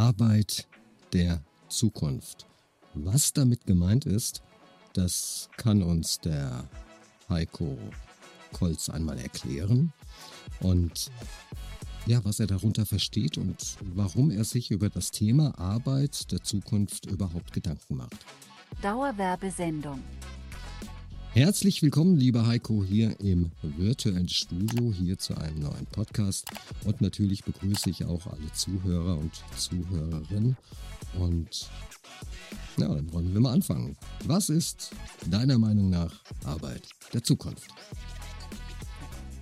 Arbeit der Zukunft. Was damit gemeint ist, das kann uns der Heiko Kolz einmal erklären. Und ja, was er darunter versteht und warum er sich über das Thema Arbeit der Zukunft überhaupt Gedanken macht. Dauerwerbesendung. Herzlich willkommen, lieber Heiko, hier im virtuellen Studio, hier zu einem neuen Podcast. Und natürlich begrüße ich auch alle Zuhörer und Zuhörerinnen. Und ja, dann wollen wir mal anfangen. Was ist deiner Meinung nach Arbeit der Zukunft?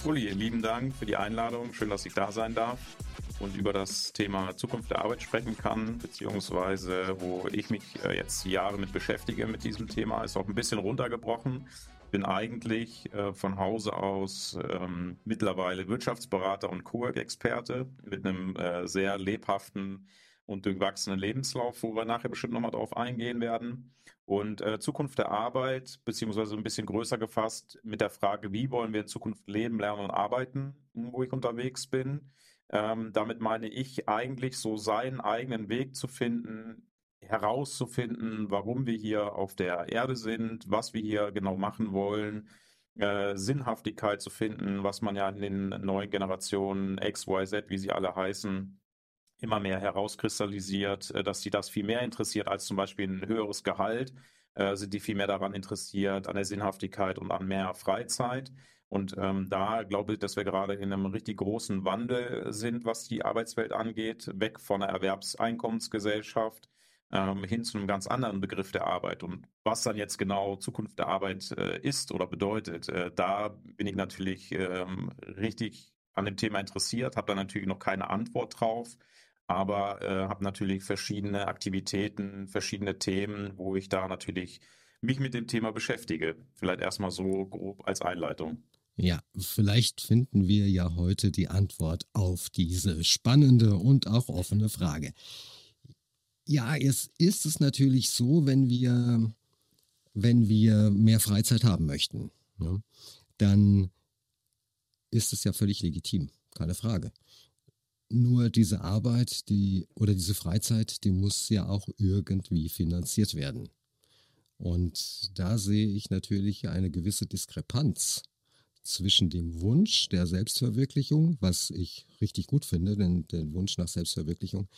Uli, lieben Dank für die Einladung. Schön, dass ich da sein darf und über das Thema Zukunft der Arbeit sprechen kann, beziehungsweise wo ich mich äh, jetzt Jahre mit beschäftige mit diesem Thema, ist auch ein bisschen runtergebrochen. Bin eigentlich äh, von Hause aus ähm, mittlerweile Wirtschaftsberater und Cowork-Experte mit einem äh, sehr lebhaften und durchwachsenen Lebenslauf, wo wir nachher bestimmt nochmal drauf eingehen werden. Und äh, Zukunft der Arbeit, beziehungsweise ein bisschen größer gefasst mit der Frage, wie wollen wir in Zukunft leben, lernen und arbeiten, wo ich unterwegs bin. Ähm, damit meine ich eigentlich so seinen eigenen Weg zu finden, herauszufinden, warum wir hier auf der Erde sind, was wir hier genau machen wollen, äh, Sinnhaftigkeit zu finden, was man ja in den neuen Generationen X, Y, Z, wie sie alle heißen, immer mehr herauskristallisiert, äh, dass sie das viel mehr interessiert als zum Beispiel ein höheres Gehalt, äh, sind die viel mehr daran interessiert, an der Sinnhaftigkeit und an mehr Freizeit. Und ähm, da glaube ich, dass wir gerade in einem richtig großen Wandel sind, was die Arbeitswelt angeht, weg von einer Erwerbseinkommensgesellschaft ähm, hin zu einem ganz anderen Begriff der Arbeit. Und was dann jetzt genau Zukunft der Arbeit äh, ist oder bedeutet, äh, da bin ich natürlich ähm, richtig an dem Thema interessiert, habe da natürlich noch keine Antwort drauf, aber äh, habe natürlich verschiedene Aktivitäten, verschiedene Themen, wo ich da natürlich mich mit dem Thema beschäftige. Vielleicht erstmal so grob als Einleitung. Ja, vielleicht finden wir ja heute die Antwort auf diese spannende und auch offene Frage. Ja, es ist es natürlich so, wenn wir, wenn wir mehr Freizeit haben möchten, ne, dann ist es ja völlig legitim, keine Frage. Nur diese Arbeit, die oder diese Freizeit, die muss ja auch irgendwie finanziert werden. Und da sehe ich natürlich eine gewisse Diskrepanz zwischen dem Wunsch der Selbstverwirklichung, was ich richtig gut finde, denn den Wunsch nach Selbstverwirklichung,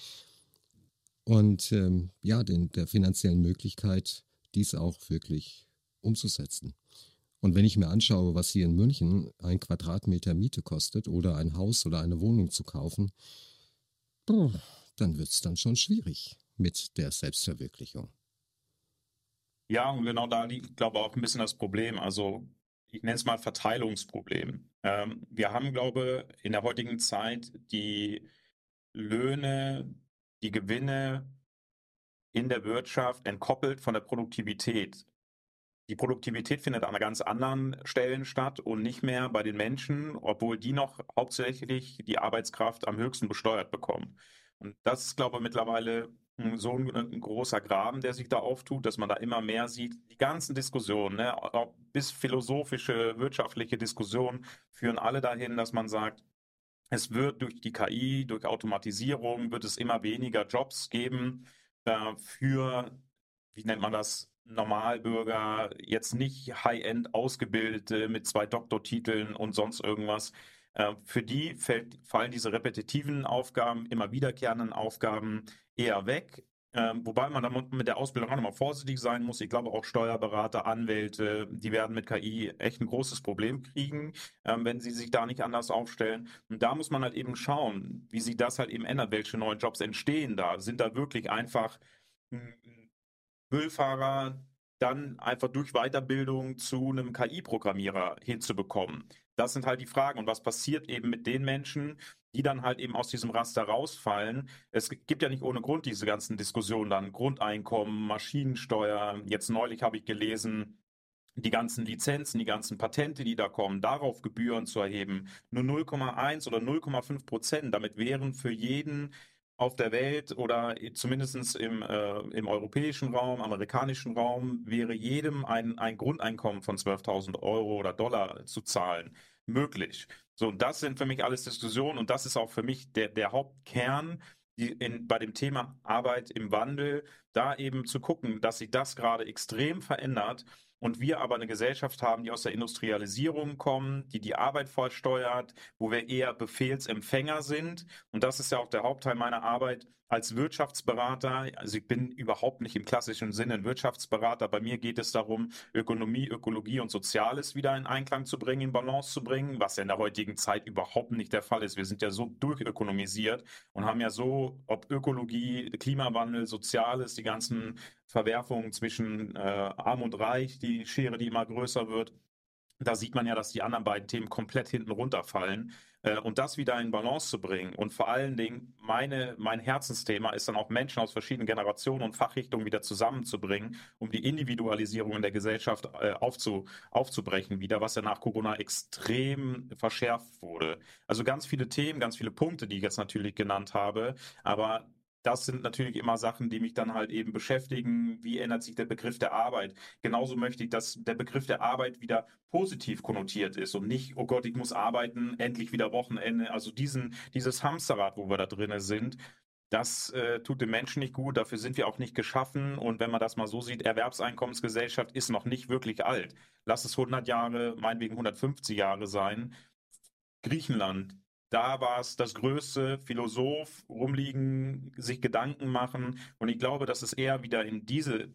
und ähm, ja, den, der finanziellen Möglichkeit, dies auch wirklich umzusetzen. Und wenn ich mir anschaue, was hier in München ein Quadratmeter Miete kostet oder ein Haus oder eine Wohnung zu kaufen, dann wird es dann schon schwierig mit der Selbstverwirklichung. Ja, und genau da liegt, glaube ich, auch ein bisschen das Problem. Also ich nenne es mal Verteilungsproblem. Ähm, wir haben, glaube ich, in der heutigen Zeit die Löhne, die Gewinne in der Wirtschaft entkoppelt von der Produktivität. Die Produktivität findet an ganz anderen Stellen statt und nicht mehr bei den Menschen, obwohl die noch hauptsächlich die Arbeitskraft am höchsten besteuert bekommen. Und das ist, glaube ich, mittlerweile so ein, ein, großer Graben, der sich da auftut, dass man da immer mehr sieht. Die ganzen Diskussionen, ne, bis philosophische, wirtschaftliche Diskussionen führen alle dahin, dass man sagt, es wird durch die KI, durch Automatisierung, wird es immer weniger Jobs geben äh, für, wie nennt man das, Normalbürger, jetzt nicht High-End ausgebildete mit zwei Doktortiteln und sonst irgendwas. Äh, für die fällt, fallen diese repetitiven Aufgaben, immer wiederkehrenden Aufgaben eher weg. Ähm, wobei man da mit der Ausbildung auch nochmal vorsichtig sein muss. Ich glaube auch Steuerberater, Anwälte, die werden mit KI echt ein großes Problem kriegen, ähm, wenn sie sich da nicht anders aufstellen. Und da muss man halt eben schauen, wie sich das halt eben ändert, welche neuen Jobs entstehen da. Sind da wirklich einfach Müllfahrer dann einfach durch Weiterbildung zu einem KI-Programmierer hinzubekommen? Das sind halt die Fragen. Und was passiert eben mit den Menschen, die dann halt eben aus diesem Raster rausfallen? Es gibt ja nicht ohne Grund diese ganzen Diskussionen dann. Grundeinkommen, Maschinensteuer. Jetzt neulich habe ich gelesen, die ganzen Lizenzen, die ganzen Patente, die da kommen, darauf Gebühren zu erheben, nur 0,1 oder 0,5 Prozent. Damit wären für jeden auf der Welt oder zumindest im, äh, im europäischen Raum, amerikanischen Raum, wäre jedem ein, ein Grundeinkommen von 12.000 Euro oder Dollar zu zahlen möglich. So, und das sind für mich alles Diskussionen und das ist auch für mich der, der Hauptkern in, bei dem Thema Arbeit im Wandel, da eben zu gucken, dass sich das gerade extrem verändert und wir aber eine Gesellschaft haben, die aus der Industrialisierung kommt, die die Arbeit vollsteuert, wo wir eher Befehlsempfänger sind. Und das ist ja auch der Hauptteil meiner Arbeit als Wirtschaftsberater. Also ich bin überhaupt nicht im klassischen Sinne ein Wirtschaftsberater. Bei mir geht es darum, Ökonomie, Ökologie und Soziales wieder in Einklang zu bringen, in Balance zu bringen, was ja in der heutigen Zeit überhaupt nicht der Fall ist. Wir sind ja so durchökonomisiert und haben ja so, ob Ökologie, Klimawandel, Soziales, die ganzen Verwerfungen zwischen äh, Arm und Reich, die Schere, die immer größer wird. Da sieht man ja, dass die anderen beiden Themen komplett hinten runterfallen. Äh, und das wieder in Balance zu bringen. Und vor allen Dingen, meine, mein Herzensthema ist dann auch Menschen aus verschiedenen Generationen und Fachrichtungen wieder zusammenzubringen, um die Individualisierung in der Gesellschaft äh, aufzu, aufzubrechen wieder, was ja nach Corona extrem verschärft wurde. Also ganz viele Themen, ganz viele Punkte, die ich jetzt natürlich genannt habe, aber das sind natürlich immer Sachen, die mich dann halt eben beschäftigen. Wie ändert sich der Begriff der Arbeit? Genauso möchte ich, dass der Begriff der Arbeit wieder positiv konnotiert ist und nicht, oh Gott, ich muss arbeiten, endlich wieder Wochenende. Also diesen, dieses Hamsterrad, wo wir da drinnen sind, das äh, tut dem Menschen nicht gut, dafür sind wir auch nicht geschaffen. Und wenn man das mal so sieht, Erwerbseinkommensgesellschaft ist noch nicht wirklich alt. Lass es 100 Jahre, meinetwegen 150 Jahre sein. Griechenland, da war es das größte Philosoph rumliegen, sich Gedanken machen. Und ich glaube, dass es eher wieder in diese,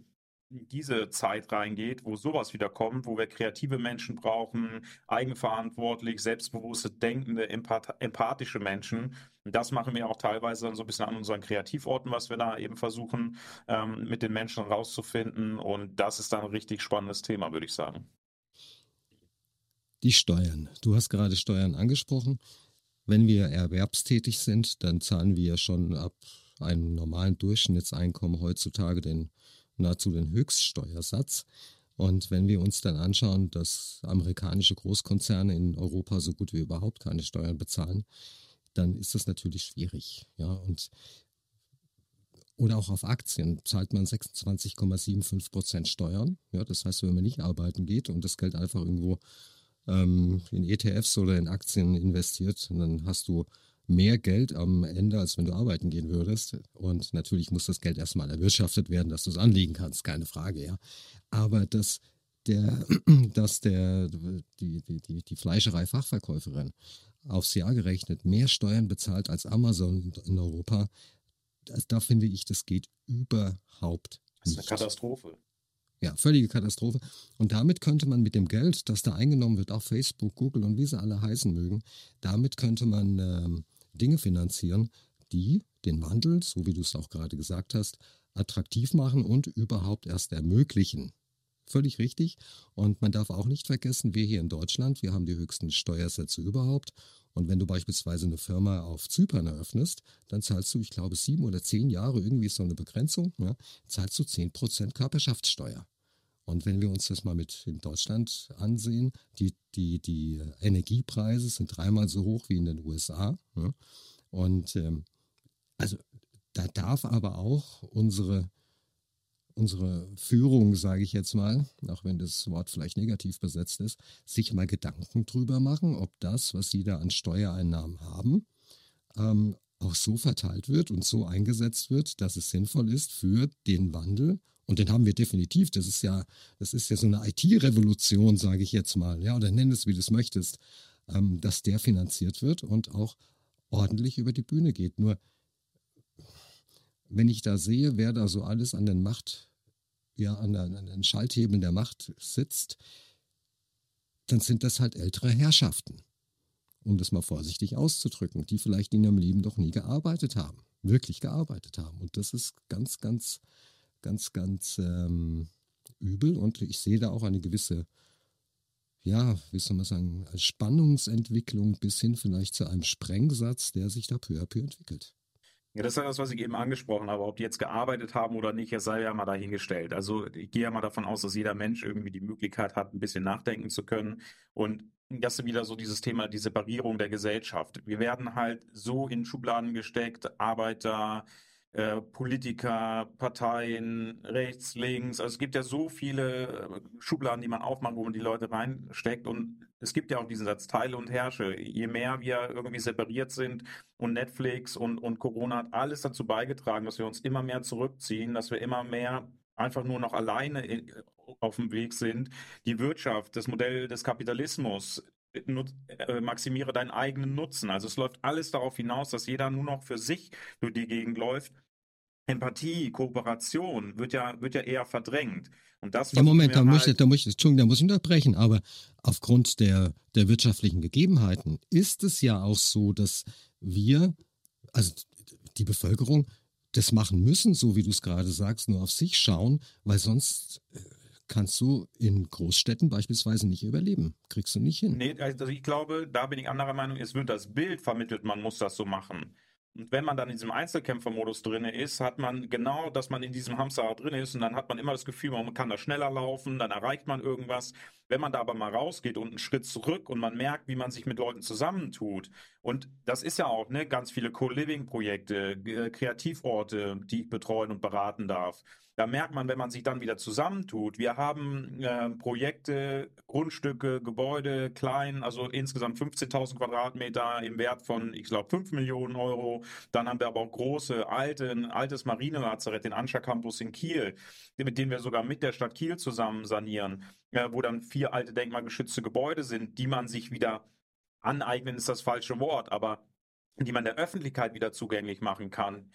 in diese Zeit reingeht, wo sowas wieder kommt, wo wir kreative Menschen brauchen, eigenverantwortlich, selbstbewusste, denkende, empath empathische Menschen. Und das machen wir auch teilweise dann so ein bisschen an unseren Kreativorten, was wir da eben versuchen, ähm, mit den Menschen rauszufinden. Und das ist dann ein richtig spannendes Thema, würde ich sagen. Die Steuern. Du hast gerade Steuern angesprochen. Wenn wir erwerbstätig sind, dann zahlen wir schon ab einem normalen Durchschnittseinkommen heutzutage den nahezu den Höchststeuersatz. Und wenn wir uns dann anschauen, dass amerikanische Großkonzerne in Europa so gut wie überhaupt keine Steuern bezahlen, dann ist das natürlich schwierig. Ja, und oder auch auf Aktien zahlt man 26,75 Prozent Steuern. Ja, das heißt, wenn man nicht arbeiten geht und das Geld einfach irgendwo ähm, in ETFs oder in Aktien investiert, dann hast du mehr Geld am Ende, als wenn du arbeiten gehen würdest. Und natürlich muss das Geld erstmal erwirtschaftet werden, dass du es anlegen kannst, keine Frage, ja. Aber dass der, dass der, die, die, die, Fleischerei-Fachverkäuferin aufs Jahr gerechnet mehr Steuern bezahlt als Amazon in Europa, das, da finde ich, das geht überhaupt nicht. Das ist eine Katastrophe. Ja, völlige Katastrophe. Und damit könnte man mit dem Geld, das da eingenommen wird, auch Facebook, Google und wie sie alle heißen mögen, damit könnte man ähm, Dinge finanzieren, die den Wandel, so wie du es auch gerade gesagt hast, attraktiv machen und überhaupt erst ermöglichen. Völlig richtig. Und man darf auch nicht vergessen, wir hier in Deutschland, wir haben die höchsten Steuersätze überhaupt. Und wenn du beispielsweise eine Firma auf Zypern eröffnest, dann zahlst du, ich glaube, sieben oder zehn Jahre, irgendwie ist so eine Begrenzung, ja, zahlst du zehn Prozent Körperschaftssteuer. Und wenn wir uns das mal mit in Deutschland ansehen, die, die, die Energiepreise sind dreimal so hoch wie in den USA. Ja. Und ähm, also da darf aber auch unsere unsere Führung, sage ich jetzt mal, auch wenn das Wort vielleicht negativ besetzt ist, sich mal Gedanken drüber machen, ob das, was sie da an Steuereinnahmen haben, ähm, auch so verteilt wird und so eingesetzt wird, dass es sinnvoll ist für den Wandel. Und den haben wir definitiv. Das ist ja, das ist ja so eine IT-Revolution, sage ich jetzt mal, ja, oder nenn es, wie du es möchtest, ähm, dass der finanziert wird und auch ordentlich über die Bühne geht. Nur wenn ich da sehe, wer da so alles an den Macht, ja, an, den, an den Schalthebeln der Macht sitzt, dann sind das halt ältere Herrschaften. Um das mal vorsichtig auszudrücken, die vielleicht in ihrem Leben doch nie gearbeitet haben, wirklich gearbeitet haben. Und das ist ganz, ganz, ganz, ganz ähm, übel. Und ich sehe da auch eine gewisse, ja, wie soll man sagen, Spannungsentwicklung bis hin vielleicht zu einem Sprengsatz, der sich da peu à peu entwickelt. Ja, das ist ja das, was ich eben angesprochen habe. Ob die jetzt gearbeitet haben oder nicht, es sei ja mal dahingestellt. Also ich gehe ja mal davon aus, dass jeder Mensch irgendwie die Möglichkeit hat, ein bisschen nachdenken zu können. Und das ist wieder so dieses Thema, die Separierung der Gesellschaft. Wir werden halt so in Schubladen gesteckt, Arbeiter, äh, Politiker, Parteien, rechts, links. Also es gibt ja so viele äh, Schubladen, die man aufmacht, wo man die Leute reinsteckt. Und es gibt ja auch diesen Satz Teile und Herrsche. Je mehr wir irgendwie separiert sind und Netflix und, und Corona hat alles dazu beigetragen, dass wir uns immer mehr zurückziehen, dass wir immer mehr einfach nur noch alleine in, auf dem Weg sind. Die Wirtschaft, das Modell des Kapitalismus, äh, maximiere deinen eigenen Nutzen. Also es läuft alles darauf hinaus, dass jeder nur noch für sich durch die Gegend läuft. Empathie, Kooperation wird ja, wird ja eher verdrängt. Und das ja, Moment, da, halt möchte, da, möchte, Entschuldigung, da muss ich unterbrechen, aber aufgrund der, der wirtschaftlichen Gegebenheiten ist es ja auch so, dass wir, also die Bevölkerung, das machen müssen, so wie du es gerade sagst, nur auf sich schauen, weil sonst äh, kannst du in Großstädten beispielsweise nicht überleben. Kriegst du nicht hin. Nee, also ich glaube, da bin ich anderer Meinung, es wird das Bild vermittelt, man muss das so machen. Und wenn man dann in diesem Einzelkämpfermodus drin ist, hat man genau, dass man in diesem Hamsterrad drin ist und dann hat man immer das Gefühl, man kann da schneller laufen, dann erreicht man irgendwas. Wenn man da aber mal rausgeht und einen Schritt zurück und man merkt, wie man sich mit Leuten zusammentut und das ist ja auch ne, ganz viele Co-Living-Projekte, Kreativorte, die ich betreuen und beraten darf. Da merkt man, wenn man sich dann wieder zusammentut, wir haben äh, Projekte, Grundstücke, Gebäude, klein, also insgesamt 15.000 Quadratmeter im Wert von, ich glaube, 5 Millionen Euro. Dann haben wir aber auch große, alte, ein altes Marinelazarett, den Anscha Campus in Kiel, mit dem wir sogar mit der Stadt Kiel zusammen sanieren, äh, wo dann vier alte denkmalgeschützte Gebäude sind, die man sich wieder aneignen, ist das falsche Wort, aber die man der Öffentlichkeit wieder zugänglich machen kann.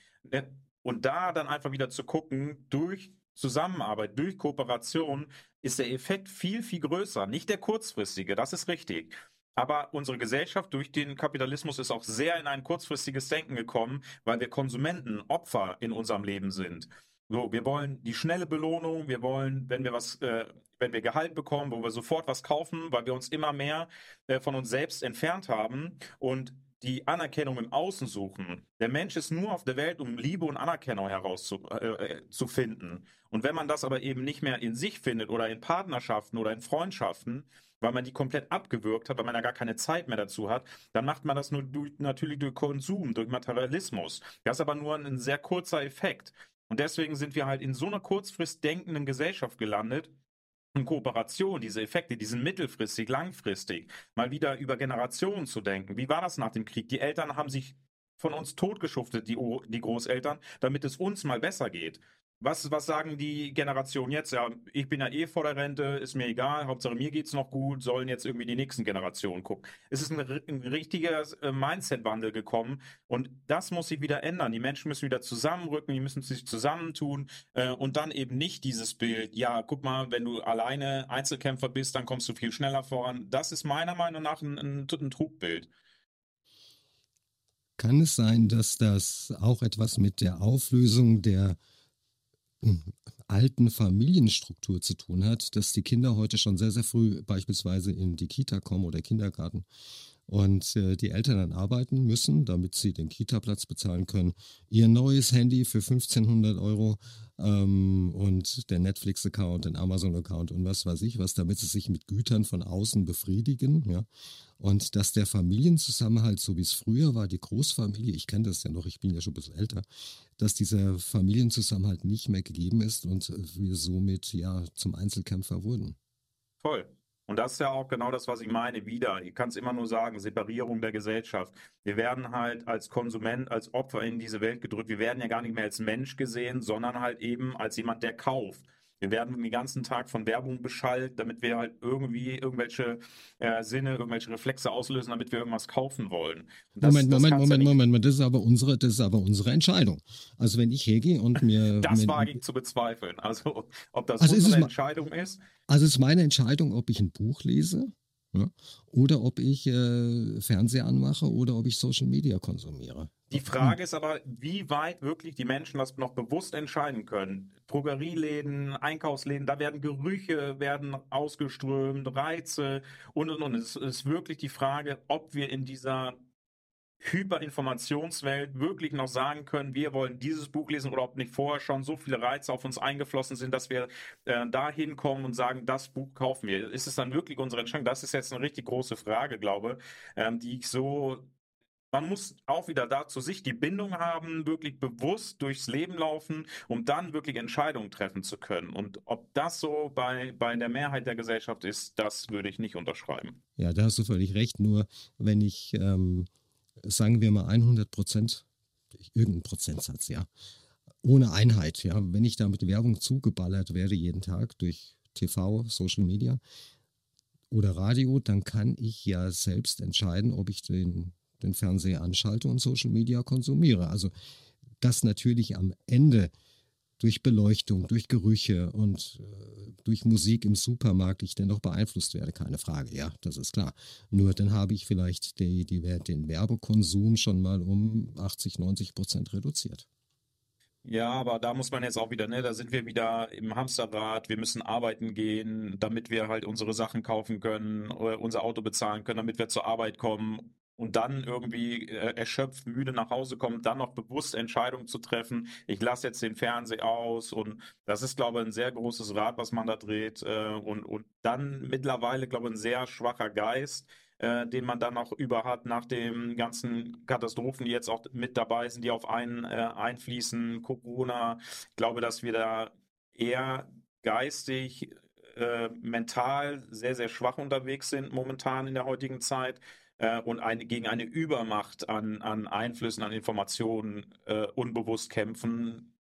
Und da dann einfach wieder zu gucken, durch Zusammenarbeit, durch Kooperation ist der Effekt viel, viel größer. Nicht der kurzfristige, das ist richtig. Aber unsere Gesellschaft durch den Kapitalismus ist auch sehr in ein kurzfristiges Denken gekommen, weil wir Konsumenten, Opfer in unserem Leben sind. So, wir wollen die schnelle Belohnung, wir wollen, wenn wir was, äh, wenn wir Gehalt bekommen, wo wir sofort was kaufen, weil wir uns immer mehr äh, von uns selbst entfernt haben und die Anerkennung im Außen suchen. Der Mensch ist nur auf der Welt, um Liebe und Anerkennung herauszufinden. Äh, und wenn man das aber eben nicht mehr in sich findet oder in Partnerschaften oder in Freundschaften, weil man die komplett abgewürgt hat, weil man ja gar keine Zeit mehr dazu hat, dann macht man das nur durch, natürlich durch Konsum, durch Materialismus. Das ist aber nur ein sehr kurzer Effekt. Und deswegen sind wir halt in so einer kurzfrist denkenden Gesellschaft gelandet, in Kooperation, diese Effekte, die sind mittelfristig, langfristig, mal wieder über Generationen zu denken. Wie war das nach dem Krieg? Die Eltern haben sich von uns totgeschuftet, die, die Großeltern, damit es uns mal besser geht. Was, was sagen die Generationen jetzt? Ja, ich bin ja eh vor der Rente, ist mir egal, Hauptsache mir geht's noch gut, sollen jetzt irgendwie die nächsten Generationen gucken. Es ist ein, ein richtiger äh, Mindset-Wandel gekommen und das muss sich wieder ändern. Die Menschen müssen wieder zusammenrücken, die müssen sich zusammentun äh, und dann eben nicht dieses Bild, ja, guck mal, wenn du alleine Einzelkämpfer bist, dann kommst du viel schneller voran. Das ist meiner Meinung nach ein, ein, ein Trugbild. Kann es sein, dass das auch etwas mit der Auflösung der alten Familienstruktur zu tun hat, dass die Kinder heute schon sehr, sehr früh beispielsweise in die Kita kommen oder Kindergarten und äh, die Eltern dann arbeiten müssen, damit sie den Kita-Platz bezahlen können, ihr neues Handy für 1500 Euro ähm, und der Netflix-Account, den Amazon-Account und was weiß ich was, damit sie sich mit Gütern von außen befriedigen, ja. Und dass der Familienzusammenhalt, so wie es früher war, die Großfamilie, ich kenne das ja noch, ich bin ja schon ein bisschen älter, dass dieser Familienzusammenhalt nicht mehr gegeben ist und wir somit ja zum Einzelkämpfer wurden. Voll. Und das ist ja auch genau das, was ich meine, wieder. Ich kann es immer nur sagen, Separierung der Gesellschaft. Wir werden halt als Konsument, als Opfer in diese Welt gedrückt. Wir werden ja gar nicht mehr als Mensch gesehen, sondern halt eben als jemand, der kauft. Wir werden den ganzen Tag von Werbung beschallt, damit wir halt irgendwie irgendwelche äh, Sinne, irgendwelche Reflexe auslösen, damit wir irgendwas kaufen wollen. Das, Moment, das Moment, Moment, ja Moment, das ist aber unsere, das ist aber unsere Entscheidung. Also wenn ich hergehe und mir. das wage ich zu bezweifeln. Also ob das also unsere Entscheidung ist. Also es ist meine Entscheidung, ob ich ein Buch lese ja? Oder ob ich äh, Fernseher anmache oder ob ich Social Media konsumiere. Die Frage ist aber, wie weit wirklich die Menschen das noch bewusst entscheiden können. Drogerieläden, Einkaufsläden, da werden Gerüche, werden ausgeströmt, Reize und und und. Es ist wirklich die Frage, ob wir in dieser Hyperinformationswelt wirklich noch sagen können, wir wollen dieses Buch lesen oder ob nicht vorher schon so viele Reize auf uns eingeflossen sind, dass wir äh, dahin kommen und sagen, das Buch kaufen wir. Ist es dann wirklich unsere Entscheidung? Das ist jetzt eine richtig große Frage, glaube ähm, die ich so man muss auch wieder da zu sich die Bindung haben, wirklich bewusst durchs Leben laufen, um dann wirklich Entscheidungen treffen zu können. Und ob das so bei, bei der Mehrheit der Gesellschaft ist, das würde ich nicht unterschreiben. Ja, da hast du völlig recht. Nur wenn ich, ähm, sagen wir mal 100 Prozent, irgendein Prozentsatz, ja, ohne Einheit, ja, wenn ich da mit Werbung zugeballert werde jeden Tag durch TV, Social Media oder Radio, dann kann ich ja selbst entscheiden, ob ich den den Fernseher anschalte und Social Media konsumiere. Also das natürlich am Ende durch Beleuchtung, durch Gerüche und äh, durch Musik im Supermarkt ich dennoch beeinflusst werde, keine Frage, ja, das ist klar. Nur dann habe ich vielleicht die, die, den Werbekonsum schon mal um 80, 90 Prozent reduziert. Ja, aber da muss man jetzt auch wieder, ne, da sind wir wieder im Hamsterrad, wir müssen arbeiten gehen, damit wir halt unsere Sachen kaufen können, unser Auto bezahlen können, damit wir zur Arbeit kommen und dann irgendwie äh, erschöpft, müde nach Hause kommen, dann noch bewusst Entscheidungen zu treffen. Ich lasse jetzt den Fernseher aus und das ist, glaube ich, ein sehr großes Rad, was man da dreht äh, und, und dann mittlerweile, glaube ich, ein sehr schwacher Geist, äh, den man dann auch über hat nach den ganzen Katastrophen, die jetzt auch mit dabei sind, die auf einen äh, einfließen, Corona. Ich glaube, dass wir da eher geistig, äh, mental sehr, sehr schwach unterwegs sind momentan in der heutigen Zeit äh, und eine, gegen eine Übermacht an, an Einflüssen, an Informationen äh, unbewusst kämpfen,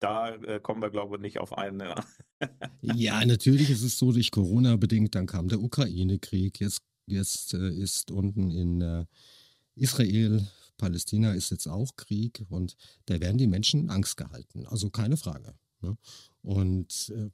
da äh, kommen wir, glaube ich, nicht auf eine. ja, natürlich ist es so, durch Corona bedingt, dann kam der Ukraine-Krieg, jetzt, jetzt äh, ist unten in äh, Israel, Palästina ist jetzt auch Krieg und da werden die Menschen Angst gehalten, also keine Frage. Ne? Und äh,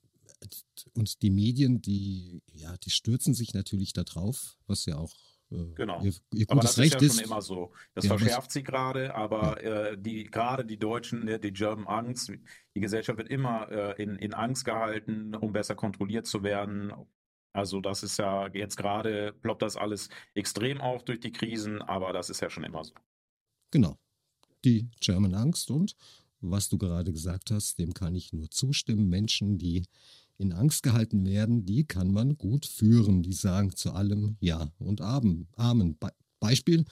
und die Medien, die, ja, die stürzen sich natürlich darauf, was ja auch genau. Ihr, ihr aber das Recht ist ja schon immer so. Das ja, verschärft sie gerade, aber ja. äh, die gerade die Deutschen, ne, die German Angst, die Gesellschaft wird immer äh, in, in Angst gehalten, um besser kontrolliert zu werden. Also das ist ja jetzt gerade ploppt das alles extrem auf durch die Krisen, aber das ist ja schon immer so. Genau. Die German Angst und was du gerade gesagt hast, dem kann ich nur zustimmen. Menschen, die in Angst gehalten werden, die kann man gut führen. Die sagen zu allem Ja und Amen. Be Beispiel.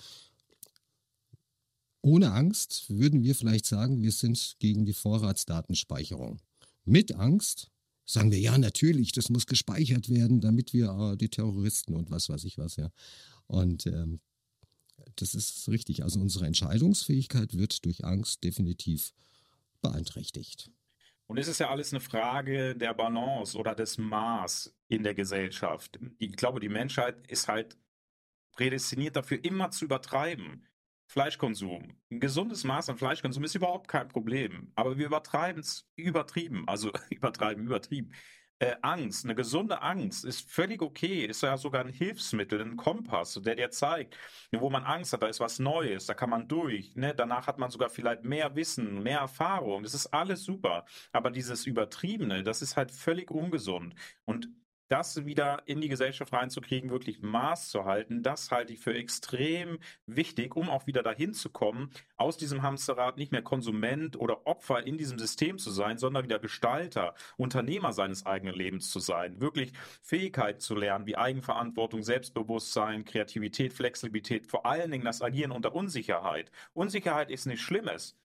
Ohne Angst würden wir vielleicht sagen, wir sind gegen die Vorratsdatenspeicherung. Mit Angst sagen wir, ja, natürlich, das muss gespeichert werden, damit wir äh, die Terroristen und was weiß ich was, ja. Und ähm, das ist richtig. Also unsere Entscheidungsfähigkeit wird durch Angst definitiv beeinträchtigt. Und es ist ja alles eine Frage der Balance oder des Maß in der Gesellschaft. Ich glaube, die Menschheit ist halt prädestiniert dafür, immer zu übertreiben. Fleischkonsum. Ein gesundes Maß an Fleischkonsum ist überhaupt kein Problem. Aber wir übertreiben es übertrieben. Also übertreiben, übertrieben äh, Angst, eine gesunde Angst ist völlig okay, ist ja sogar ein Hilfsmittel, ein Kompass, der dir zeigt, wo man Angst hat, da ist was Neues, da kann man durch, ne? danach hat man sogar vielleicht mehr Wissen, mehr Erfahrung, das ist alles super, aber dieses Übertriebene, das ist halt völlig ungesund. Und das wieder in die Gesellschaft reinzukriegen, wirklich Maß zu halten, das halte ich für extrem wichtig, um auch wieder dahin zu kommen, aus diesem Hamsterrad nicht mehr Konsument oder Opfer in diesem System zu sein, sondern wieder Gestalter, Unternehmer seines eigenen Lebens zu sein, wirklich Fähigkeit zu lernen, wie Eigenverantwortung, Selbstbewusstsein, Kreativität, Flexibilität, vor allen Dingen das Agieren unter Unsicherheit. Unsicherheit ist nichts Schlimmes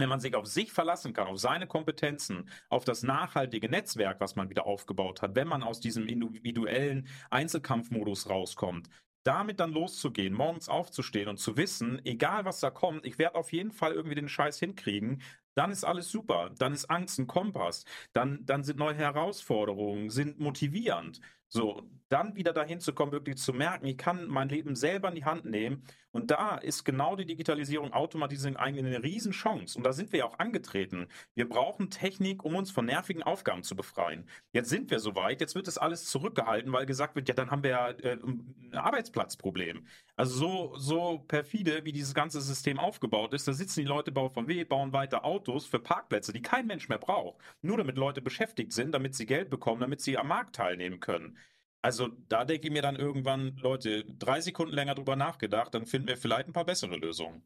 wenn man sich auf sich verlassen kann, auf seine Kompetenzen, auf das nachhaltige Netzwerk, was man wieder aufgebaut hat, wenn man aus diesem individuellen Einzelkampfmodus rauskommt, damit dann loszugehen, morgens aufzustehen und zu wissen, egal was da kommt, ich werde auf jeden Fall irgendwie den Scheiß hinkriegen, dann ist alles super. Dann ist Angst ein Kompass. Dann, dann sind neue Herausforderungen, sind motivierend. So, dann wieder dahin zu kommen, wirklich zu merken, ich kann mein Leben selber in die Hand nehmen. Und da ist genau die Digitalisierung, Automatisierung eigentlich eine Riesenchance. Und da sind wir auch angetreten. Wir brauchen Technik, um uns von nervigen Aufgaben zu befreien. Jetzt sind wir soweit, jetzt wird das alles zurückgehalten, weil gesagt wird, ja, dann haben wir ja äh, ein Arbeitsplatzproblem. Also so, so perfide, wie dieses ganze System aufgebaut ist, da sitzen die Leute bei VW, bauen weiter Autos für Parkplätze, die kein Mensch mehr braucht. Nur damit Leute beschäftigt sind, damit sie Geld bekommen, damit sie am Markt teilnehmen können. Also da denke ich mir dann irgendwann, Leute, drei Sekunden länger drüber nachgedacht, dann finden wir vielleicht ein paar bessere Lösungen.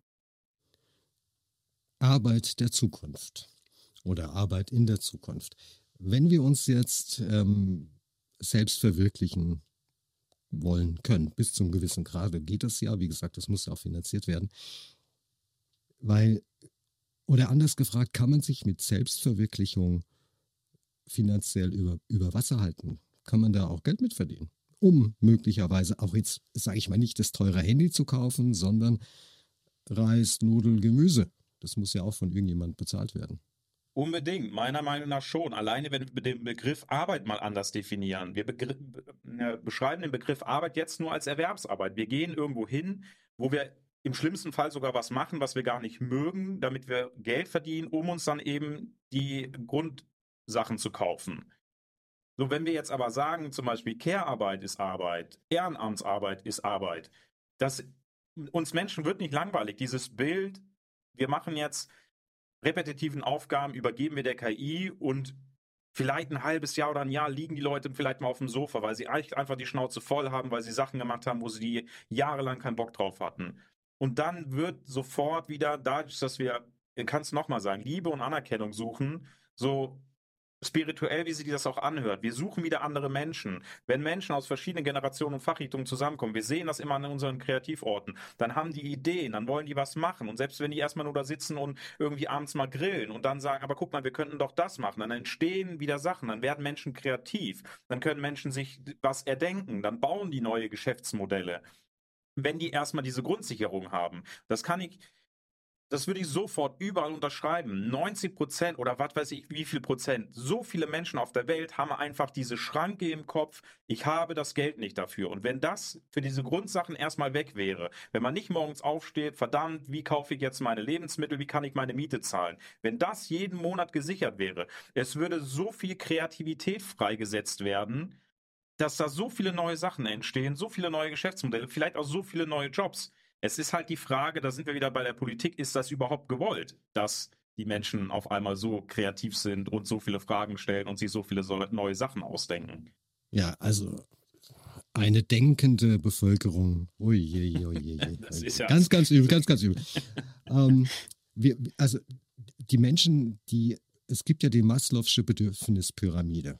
Arbeit der Zukunft oder Arbeit in der Zukunft. Wenn wir uns jetzt ähm, selbst verwirklichen wollen können. Bis zum gewissen Grade geht das ja. Wie gesagt, das muss ja auch finanziert werden. Weil, oder anders gefragt, kann man sich mit Selbstverwirklichung finanziell über, über Wasser halten? Kann man da auch Geld mit verdienen? Um möglicherweise auch jetzt, sage ich mal, nicht das teure Handy zu kaufen, sondern Reis, Nudeln, Gemüse. Das muss ja auch von irgendjemand bezahlt werden. Unbedingt, meiner Meinung nach schon. Alleine wenn wir den Begriff Arbeit mal anders definieren. Wir äh, beschreiben den Begriff Arbeit jetzt nur als Erwerbsarbeit. Wir gehen irgendwo hin, wo wir im schlimmsten Fall sogar was machen, was wir gar nicht mögen, damit wir Geld verdienen, um uns dann eben die Grundsachen zu kaufen. So, wenn wir jetzt aber sagen, zum Beispiel Care-Arbeit ist Arbeit, Ehrenamtsarbeit ist Arbeit, das uns Menschen wird nicht langweilig. Dieses Bild, wir machen jetzt repetitiven Aufgaben übergeben wir der KI und vielleicht ein halbes Jahr oder ein Jahr liegen die Leute vielleicht mal auf dem Sofa, weil sie einfach die Schnauze voll haben, weil sie Sachen gemacht haben, wo sie jahrelang keinen Bock drauf hatten. Und dann wird sofort wieder, dadurch, dass wir, kann es nochmal sagen, Liebe und Anerkennung suchen, so spirituell, wie sie das auch anhört. Wir suchen wieder andere Menschen. Wenn Menschen aus verschiedenen Generationen und Fachrichtungen zusammenkommen, wir sehen das immer an unseren Kreativorten, dann haben die Ideen, dann wollen die was machen. Und selbst wenn die erstmal nur da sitzen und irgendwie abends mal grillen und dann sagen, aber guck mal, wir könnten doch das machen, dann entstehen wieder Sachen, dann werden Menschen kreativ, dann können Menschen sich was erdenken, dann bauen die neue Geschäftsmodelle. Wenn die erstmal diese Grundsicherung haben. Das kann ich, das würde ich sofort überall unterschreiben. 90 Prozent oder was weiß ich, wie viel Prozent. So viele Menschen auf der Welt haben einfach diese Schranke im Kopf. Ich habe das Geld nicht dafür. Und wenn das für diese Grundsachen erstmal weg wäre, wenn man nicht morgens aufsteht, verdammt, wie kaufe ich jetzt meine Lebensmittel, wie kann ich meine Miete zahlen? Wenn das jeden Monat gesichert wäre, es würde so viel Kreativität freigesetzt werden, dass da so viele neue Sachen entstehen, so viele neue Geschäftsmodelle, vielleicht auch so viele neue Jobs. Es ist halt die Frage, da sind wir wieder bei der Politik, ist das überhaupt gewollt, dass die Menschen auf einmal so kreativ sind und so viele Fragen stellen und sich so viele neue Sachen ausdenken? Ja, also eine denkende Bevölkerung. Ui, ui, je. das ist ja ganz, ganz übel, ganz, ganz übel. ähm, wir, also die Menschen, die, es gibt ja die Maslow'sche Bedürfnispyramide.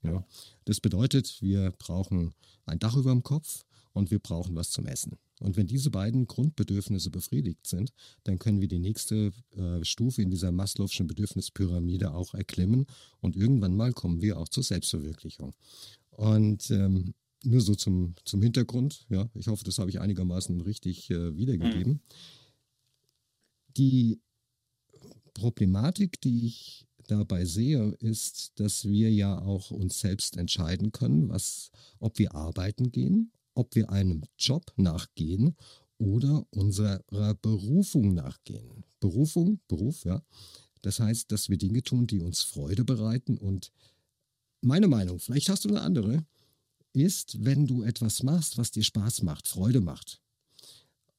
Ja. Das bedeutet, wir brauchen ein Dach über dem Kopf und wir brauchen was zum Essen. Und wenn diese beiden Grundbedürfnisse befriedigt sind, dann können wir die nächste äh, Stufe in dieser Maslow'schen Bedürfnispyramide auch erklimmen und irgendwann mal kommen wir auch zur Selbstverwirklichung. Und ähm, nur so zum, zum Hintergrund, ja, ich hoffe, das habe ich einigermaßen richtig äh, wiedergegeben. Mhm. Die Problematik, die ich dabei sehe, ist, dass wir ja auch uns selbst entscheiden können, was, ob wir arbeiten gehen ob wir einem Job nachgehen oder unserer Berufung nachgehen. Berufung, Beruf, ja. Das heißt, dass wir Dinge tun, die uns Freude bereiten. Und meine Meinung, vielleicht hast du eine andere, ist, wenn du etwas machst, was dir Spaß macht, Freude macht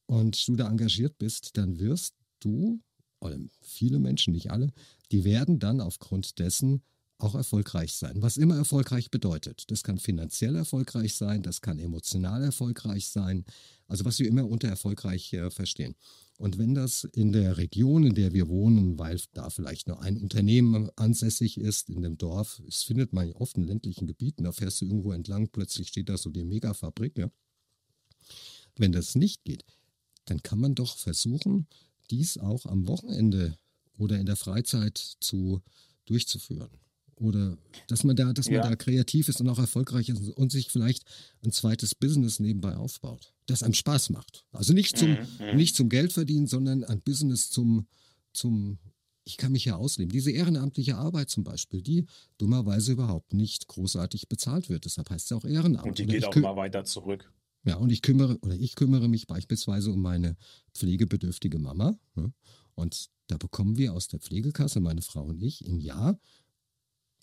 und du da engagiert bist, dann wirst du, oder viele Menschen, nicht alle, die werden dann aufgrund dessen auch erfolgreich sein. Was immer erfolgreich bedeutet. Das kann finanziell erfolgreich sein, das kann emotional erfolgreich sein. Also was wir immer unter erfolgreich äh, verstehen. Und wenn das in der Region, in der wir wohnen, weil da vielleicht nur ein Unternehmen ansässig ist, in dem Dorf, das findet man oft in ländlichen Gebieten, da fährst du irgendwo entlang, plötzlich steht da so die Megafabrik. Ja? Wenn das nicht geht, dann kann man doch versuchen, dies auch am Wochenende oder in der Freizeit zu durchzuführen oder dass man da, dass man ja. da kreativ ist und auch erfolgreich ist und sich vielleicht ein zweites Business nebenbei aufbaut, das einem Spaß macht. Also nicht zum, mhm. nicht zum Geld verdienen, sondern ein Business zum, zum, ich kann mich ja ausleben. Diese ehrenamtliche Arbeit zum Beispiel, die dummerweise überhaupt nicht großartig bezahlt wird. Deshalb heißt es auch Ehrenamt. Und die geht auch mal weiter zurück. Ja, und ich kümmere, oder ich kümmere mich beispielsweise um meine pflegebedürftige Mama. Ne? Und da bekommen wir aus der Pflegekasse, meine Frau und ich, im Jahr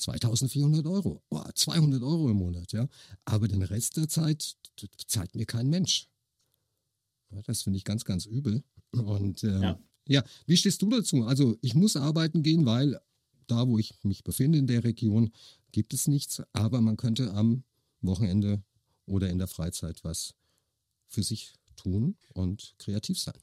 2400 Euro, oh, 200 Euro im Monat, ja. Aber den Rest der Zeit zahlt mir kein Mensch. Ja, das finde ich ganz, ganz übel. Und äh, ja. ja, wie stehst du dazu? Also ich muss arbeiten gehen, weil da, wo ich mich befinde in der Region, gibt es nichts. Aber man könnte am Wochenende oder in der Freizeit was für sich tun und kreativ sein.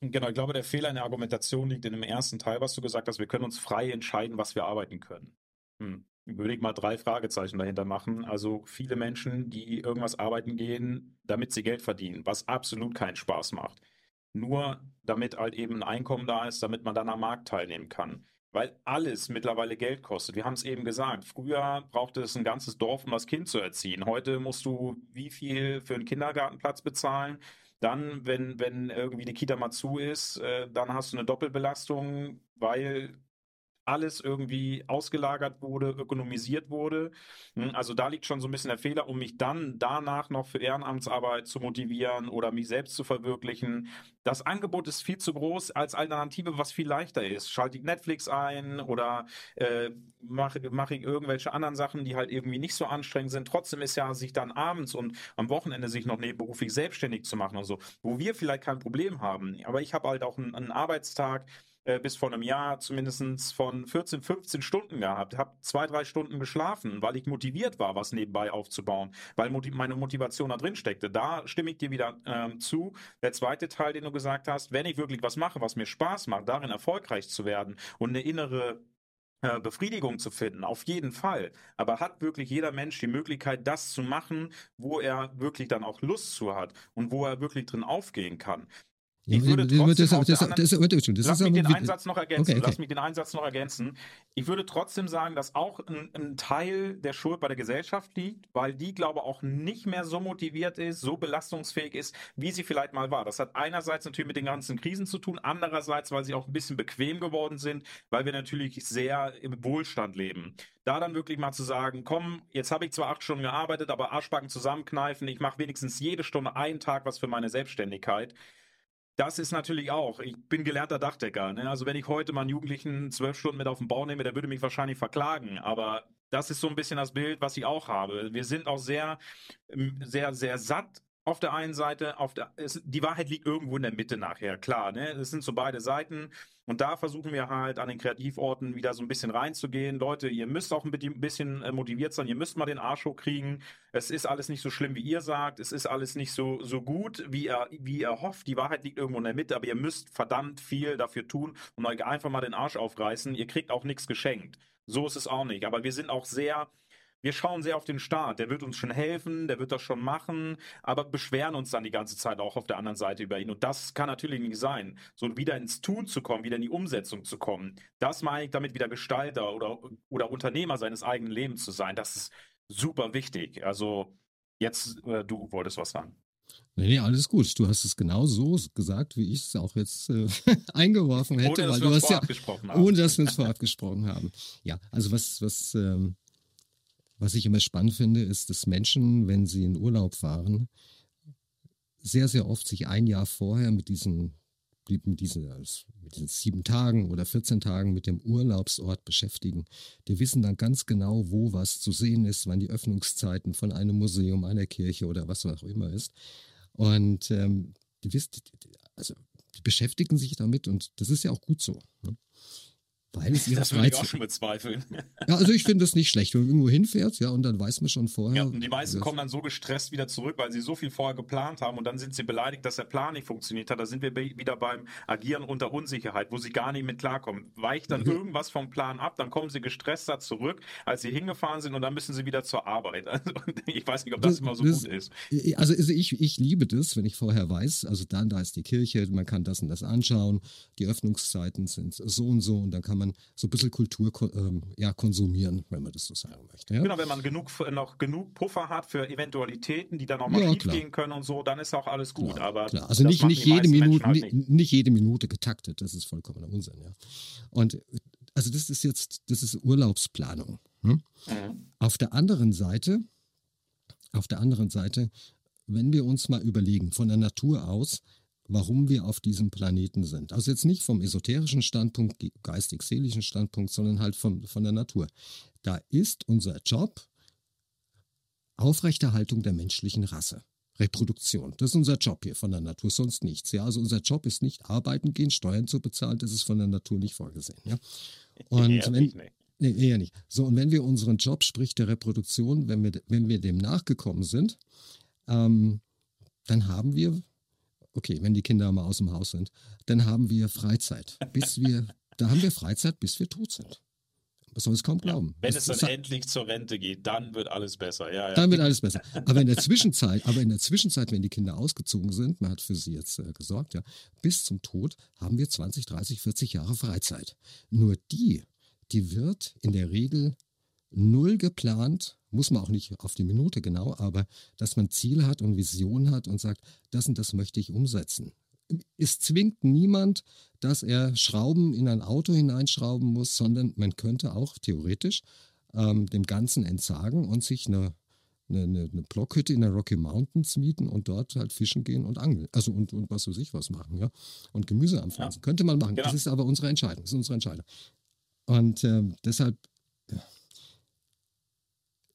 Genau, ich glaube, der Fehler in der Argumentation liegt in dem ersten Teil, was du gesagt hast. Wir können uns frei entscheiden, was wir arbeiten können. Hm. würde ich mal drei Fragezeichen dahinter machen. Also viele Menschen, die irgendwas arbeiten gehen, damit sie Geld verdienen, was absolut keinen Spaß macht. Nur damit halt eben ein Einkommen da ist, damit man dann am Markt teilnehmen kann. Weil alles mittlerweile Geld kostet. Wir haben es eben gesagt. Früher brauchte es ein ganzes Dorf, um das Kind zu erziehen. Heute musst du wie viel für einen Kindergartenplatz bezahlen? Dann, wenn, wenn irgendwie die Kita mal zu ist, äh, dann hast du eine Doppelbelastung, weil alles irgendwie ausgelagert wurde, ökonomisiert wurde. Hm, also da liegt schon so ein bisschen der Fehler, um mich dann danach noch für Ehrenamtsarbeit zu motivieren oder mich selbst zu verwirklichen. Das Angebot ist viel zu groß als Alternative, was viel leichter ist. Schalte ich Netflix ein oder äh, mache mach ich irgendwelche anderen Sachen, die halt irgendwie nicht so anstrengend sind. Trotzdem ist ja, sich dann abends und am Wochenende sich noch nebenberuflich selbstständig zu machen und so, wo wir vielleicht kein Problem haben. Aber ich habe halt auch einen, einen Arbeitstag, äh, bis vor einem Jahr zumindest von 14, 15 Stunden gehabt, habe zwei, drei Stunden geschlafen, weil ich motiviert war, was nebenbei aufzubauen, weil meine Motivation da drin steckte. Da stimme ich dir wieder ähm, zu. Der zweite Teil, den du gesagt hast, wenn ich wirklich was mache, was mir Spaß macht, darin erfolgreich zu werden und eine innere äh, Befriedigung zu finden, auf jeden Fall. Aber hat wirklich jeder Mensch die Möglichkeit, das zu machen, wo er wirklich dann auch Lust zu hat und wo er wirklich drin aufgehen kann? Ich würde trotzdem Lass mich den Einsatz noch ergänzen. Okay, okay. Lass mich den Einsatz noch ergänzen. Ich würde trotzdem sagen, dass auch ein, ein, Teil der Schuld bei der Gesellschaft liegt, weil die, glaube ich, auch nicht mehr so motiviert ist, so belastungsfähig ist, wie sie vielleicht mal war. Das hat einerseits natürlich mit den ganzen Krisen zu tun, andererseits, weil sie auch ein bisschen bequem geworden sind, weil wir natürlich sehr im Wohlstand leben. Da dann wirklich mal zu sagen, komm, jetzt habe ich zwar acht Stunden gearbeitet, aber Arschbacken zusammenkneifen, ich mache wenigstens jede Stunde einen Tag was für meine Selbstständigkeit. Das ist natürlich auch. Ich bin gelernter Dachdecker. Ne? Also wenn ich heute mal einen Jugendlichen zwölf Stunden mit auf den Bau nehme, der würde mich wahrscheinlich verklagen. Aber das ist so ein bisschen das Bild, was ich auch habe. Wir sind auch sehr, sehr, sehr satt auf der einen Seite, auf der, es, die Wahrheit liegt irgendwo in der Mitte nachher, klar, ne? Es sind so beide Seiten und da versuchen wir halt an den Kreativorten wieder so ein bisschen reinzugehen. Leute, ihr müsst auch ein bisschen äh, motiviert sein, ihr müsst mal den Arsch hochkriegen. Es ist alles nicht so schlimm, wie ihr sagt, es ist alles nicht so, so gut, wie ihr, wie ihr hofft. Die Wahrheit liegt irgendwo in der Mitte, aber ihr müsst verdammt viel dafür tun und euch einfach mal den Arsch aufreißen. Ihr kriegt auch nichts geschenkt. So ist es auch nicht. Aber wir sind auch sehr wir schauen sehr auf den Staat. Der wird uns schon helfen, der wird das schon machen, aber beschweren uns dann die ganze Zeit auch auf der anderen Seite über ihn. Und das kann natürlich nicht sein. So wieder ins Tun zu kommen, wieder in die Umsetzung zu kommen. Das meine ich damit wieder Gestalter oder, oder Unternehmer seines eigenen Lebens zu sein. Das ist super wichtig. Also jetzt, äh, du wolltest was sagen. Nee, nee, alles gut. Du hast es genau so gesagt, wie ich es auch jetzt äh, eingeworfen hätte, ohne, weil du hast ja, ohne dass wir uns vorab gesprochen haben. Ja, also was, was ähm, was ich immer spannend finde, ist, dass Menschen, wenn sie in Urlaub fahren, sehr, sehr oft sich ein Jahr vorher mit diesen, mit diesen, mit diesen sieben Tagen oder 14 Tagen mit dem Urlaubsort beschäftigen. Die wissen dann ganz genau, wo was zu sehen ist, wann die Öffnungszeiten von einem Museum, einer Kirche oder was auch immer ist. Und ähm, die wissen, also die beschäftigen sich damit und das ist ja auch gut so. Ne? Weil es ihre das würde ich auch schon bezweifeln. Ja, also ich finde das nicht schlecht, wenn man irgendwo hinfährt, ja, und dann weiß man schon vorher. Ja, und die meisten kommen dann so gestresst wieder zurück, weil sie so viel vorher geplant haben und dann sind sie beleidigt, dass der Plan nicht funktioniert hat. Da sind wir wieder beim Agieren unter Unsicherheit, wo sie gar nicht mit klarkommen. Weicht dann mhm. irgendwas vom Plan ab, dann kommen sie gestresster zurück, als sie hingefahren sind und dann müssen sie wieder zur Arbeit. Also, ich weiß nicht, ob das, das immer so das, gut ist. Also, also ich, ich liebe das, wenn ich vorher weiß, also dann, da ist die Kirche, man kann das und das anschauen, die Öffnungszeiten sind so und so und dann kann man man so ein bisschen Kultur ähm, ja, konsumieren, wenn man das so sagen möchte. Ja? Genau, wenn man genug, noch genug Puffer hat für Eventualitäten, die dann auch mal ja, schief gehen können und so, dann ist auch alles gut. Klar, Aber klar. Also nicht, nicht, jede Minute, halt nicht. nicht. jede Minute getaktet, das ist vollkommener Unsinn. Ja. Und also das ist jetzt, das ist Urlaubsplanung. Hm? Mhm. Auf der anderen Seite, auf der anderen Seite, wenn wir uns mal überlegen, von der Natur aus, warum wir auf diesem Planeten sind. Also jetzt nicht vom esoterischen Standpunkt, geistig-seelischen Standpunkt, sondern halt von, von der Natur. Da ist unser Job Aufrechterhaltung der menschlichen Rasse. Reproduktion. Das ist unser Job hier von der Natur, sonst nichts. Ja, also unser Job ist nicht arbeiten gehen, Steuern zu bezahlen, das ist von der Natur nicht vorgesehen. Ja? Und eher wenn, nicht, nee. eher nicht. So, und wenn wir unseren Job, sprich der Reproduktion, wenn wir, wenn wir dem nachgekommen sind, ähm, dann haben wir okay, wenn die Kinder mal aus dem Haus sind, dann haben wir Freizeit, bis wir, da haben wir Freizeit, bis wir tot sind. Man soll es kaum glauben. Ja, wenn das, es dann endlich zur Rente geht, dann wird alles besser. Ja, ja. Dann wird alles besser. Aber in der Zwischenzeit, aber in der Zwischenzeit, wenn die Kinder ausgezogen sind, man hat für sie jetzt äh, gesorgt, ja, bis zum Tod haben wir 20, 30, 40 Jahre Freizeit. Nur die, die wird in der Regel null geplant, muss man auch nicht auf die Minute genau, aber dass man Ziele hat und Visionen hat und sagt, das und das möchte ich umsetzen es zwingt niemand, dass er Schrauben in ein Auto hineinschrauben muss, sondern man könnte auch theoretisch ähm, dem Ganzen entsagen und sich eine, eine, eine, Blockhütte in der Rocky Mountains mieten und dort halt fischen gehen und angeln. Also und, und was weiß ich was machen, ja. Und Gemüse anpflanzen. Ja. Könnte man machen. Genau. Das ist aber unsere Entscheidung. Das ist unsere Entscheidung. Und äh, deshalb,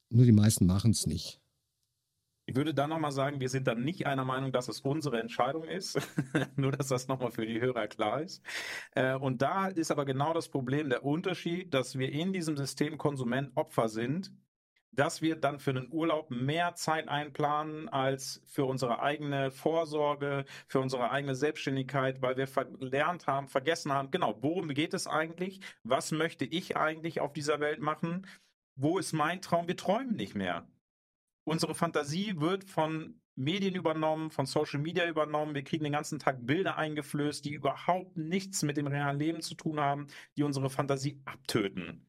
nur die meisten machen es nicht. Ich würde dann nochmal sagen, wir sind dann nicht einer Meinung, dass es unsere Entscheidung ist. Nur, dass das nochmal für die Hörer klar ist. Äh, und da ist aber genau das Problem, der Unterschied, dass wir in diesem System Konsument Opfer sind, dass wir dann für einen Urlaub mehr Zeit einplanen als für unsere eigene Vorsorge, für unsere eigene Selbstständigkeit, weil wir verlernt haben, vergessen haben, genau, worum geht es eigentlich? Was möchte ich eigentlich auf dieser Welt machen? Wo ist mein Traum? Wir träumen nicht mehr unsere Fantasie wird von Medien übernommen, von Social Media übernommen. Wir kriegen den ganzen Tag Bilder eingeflößt, die überhaupt nichts mit dem realen Leben zu tun haben, die unsere Fantasie abtöten.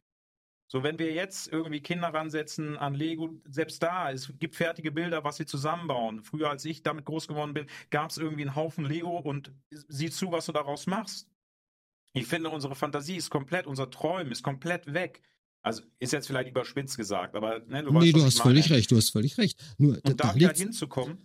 So, wenn wir jetzt irgendwie Kinder ransetzen an Lego, selbst da, es gibt fertige Bilder, was sie zusammenbauen. Früher, als ich damit groß geworden bin, gab es irgendwie einen Haufen Lego und sieh zu, was du daraus machst. Ich finde, unsere Fantasie ist komplett, unser Träumen ist komplett weg. Also ist jetzt vielleicht überspitzt gesagt, aber ne, du, nee, du hast völlig recht, du hast völlig recht. Nur, Und da, da wieder hinzukommen.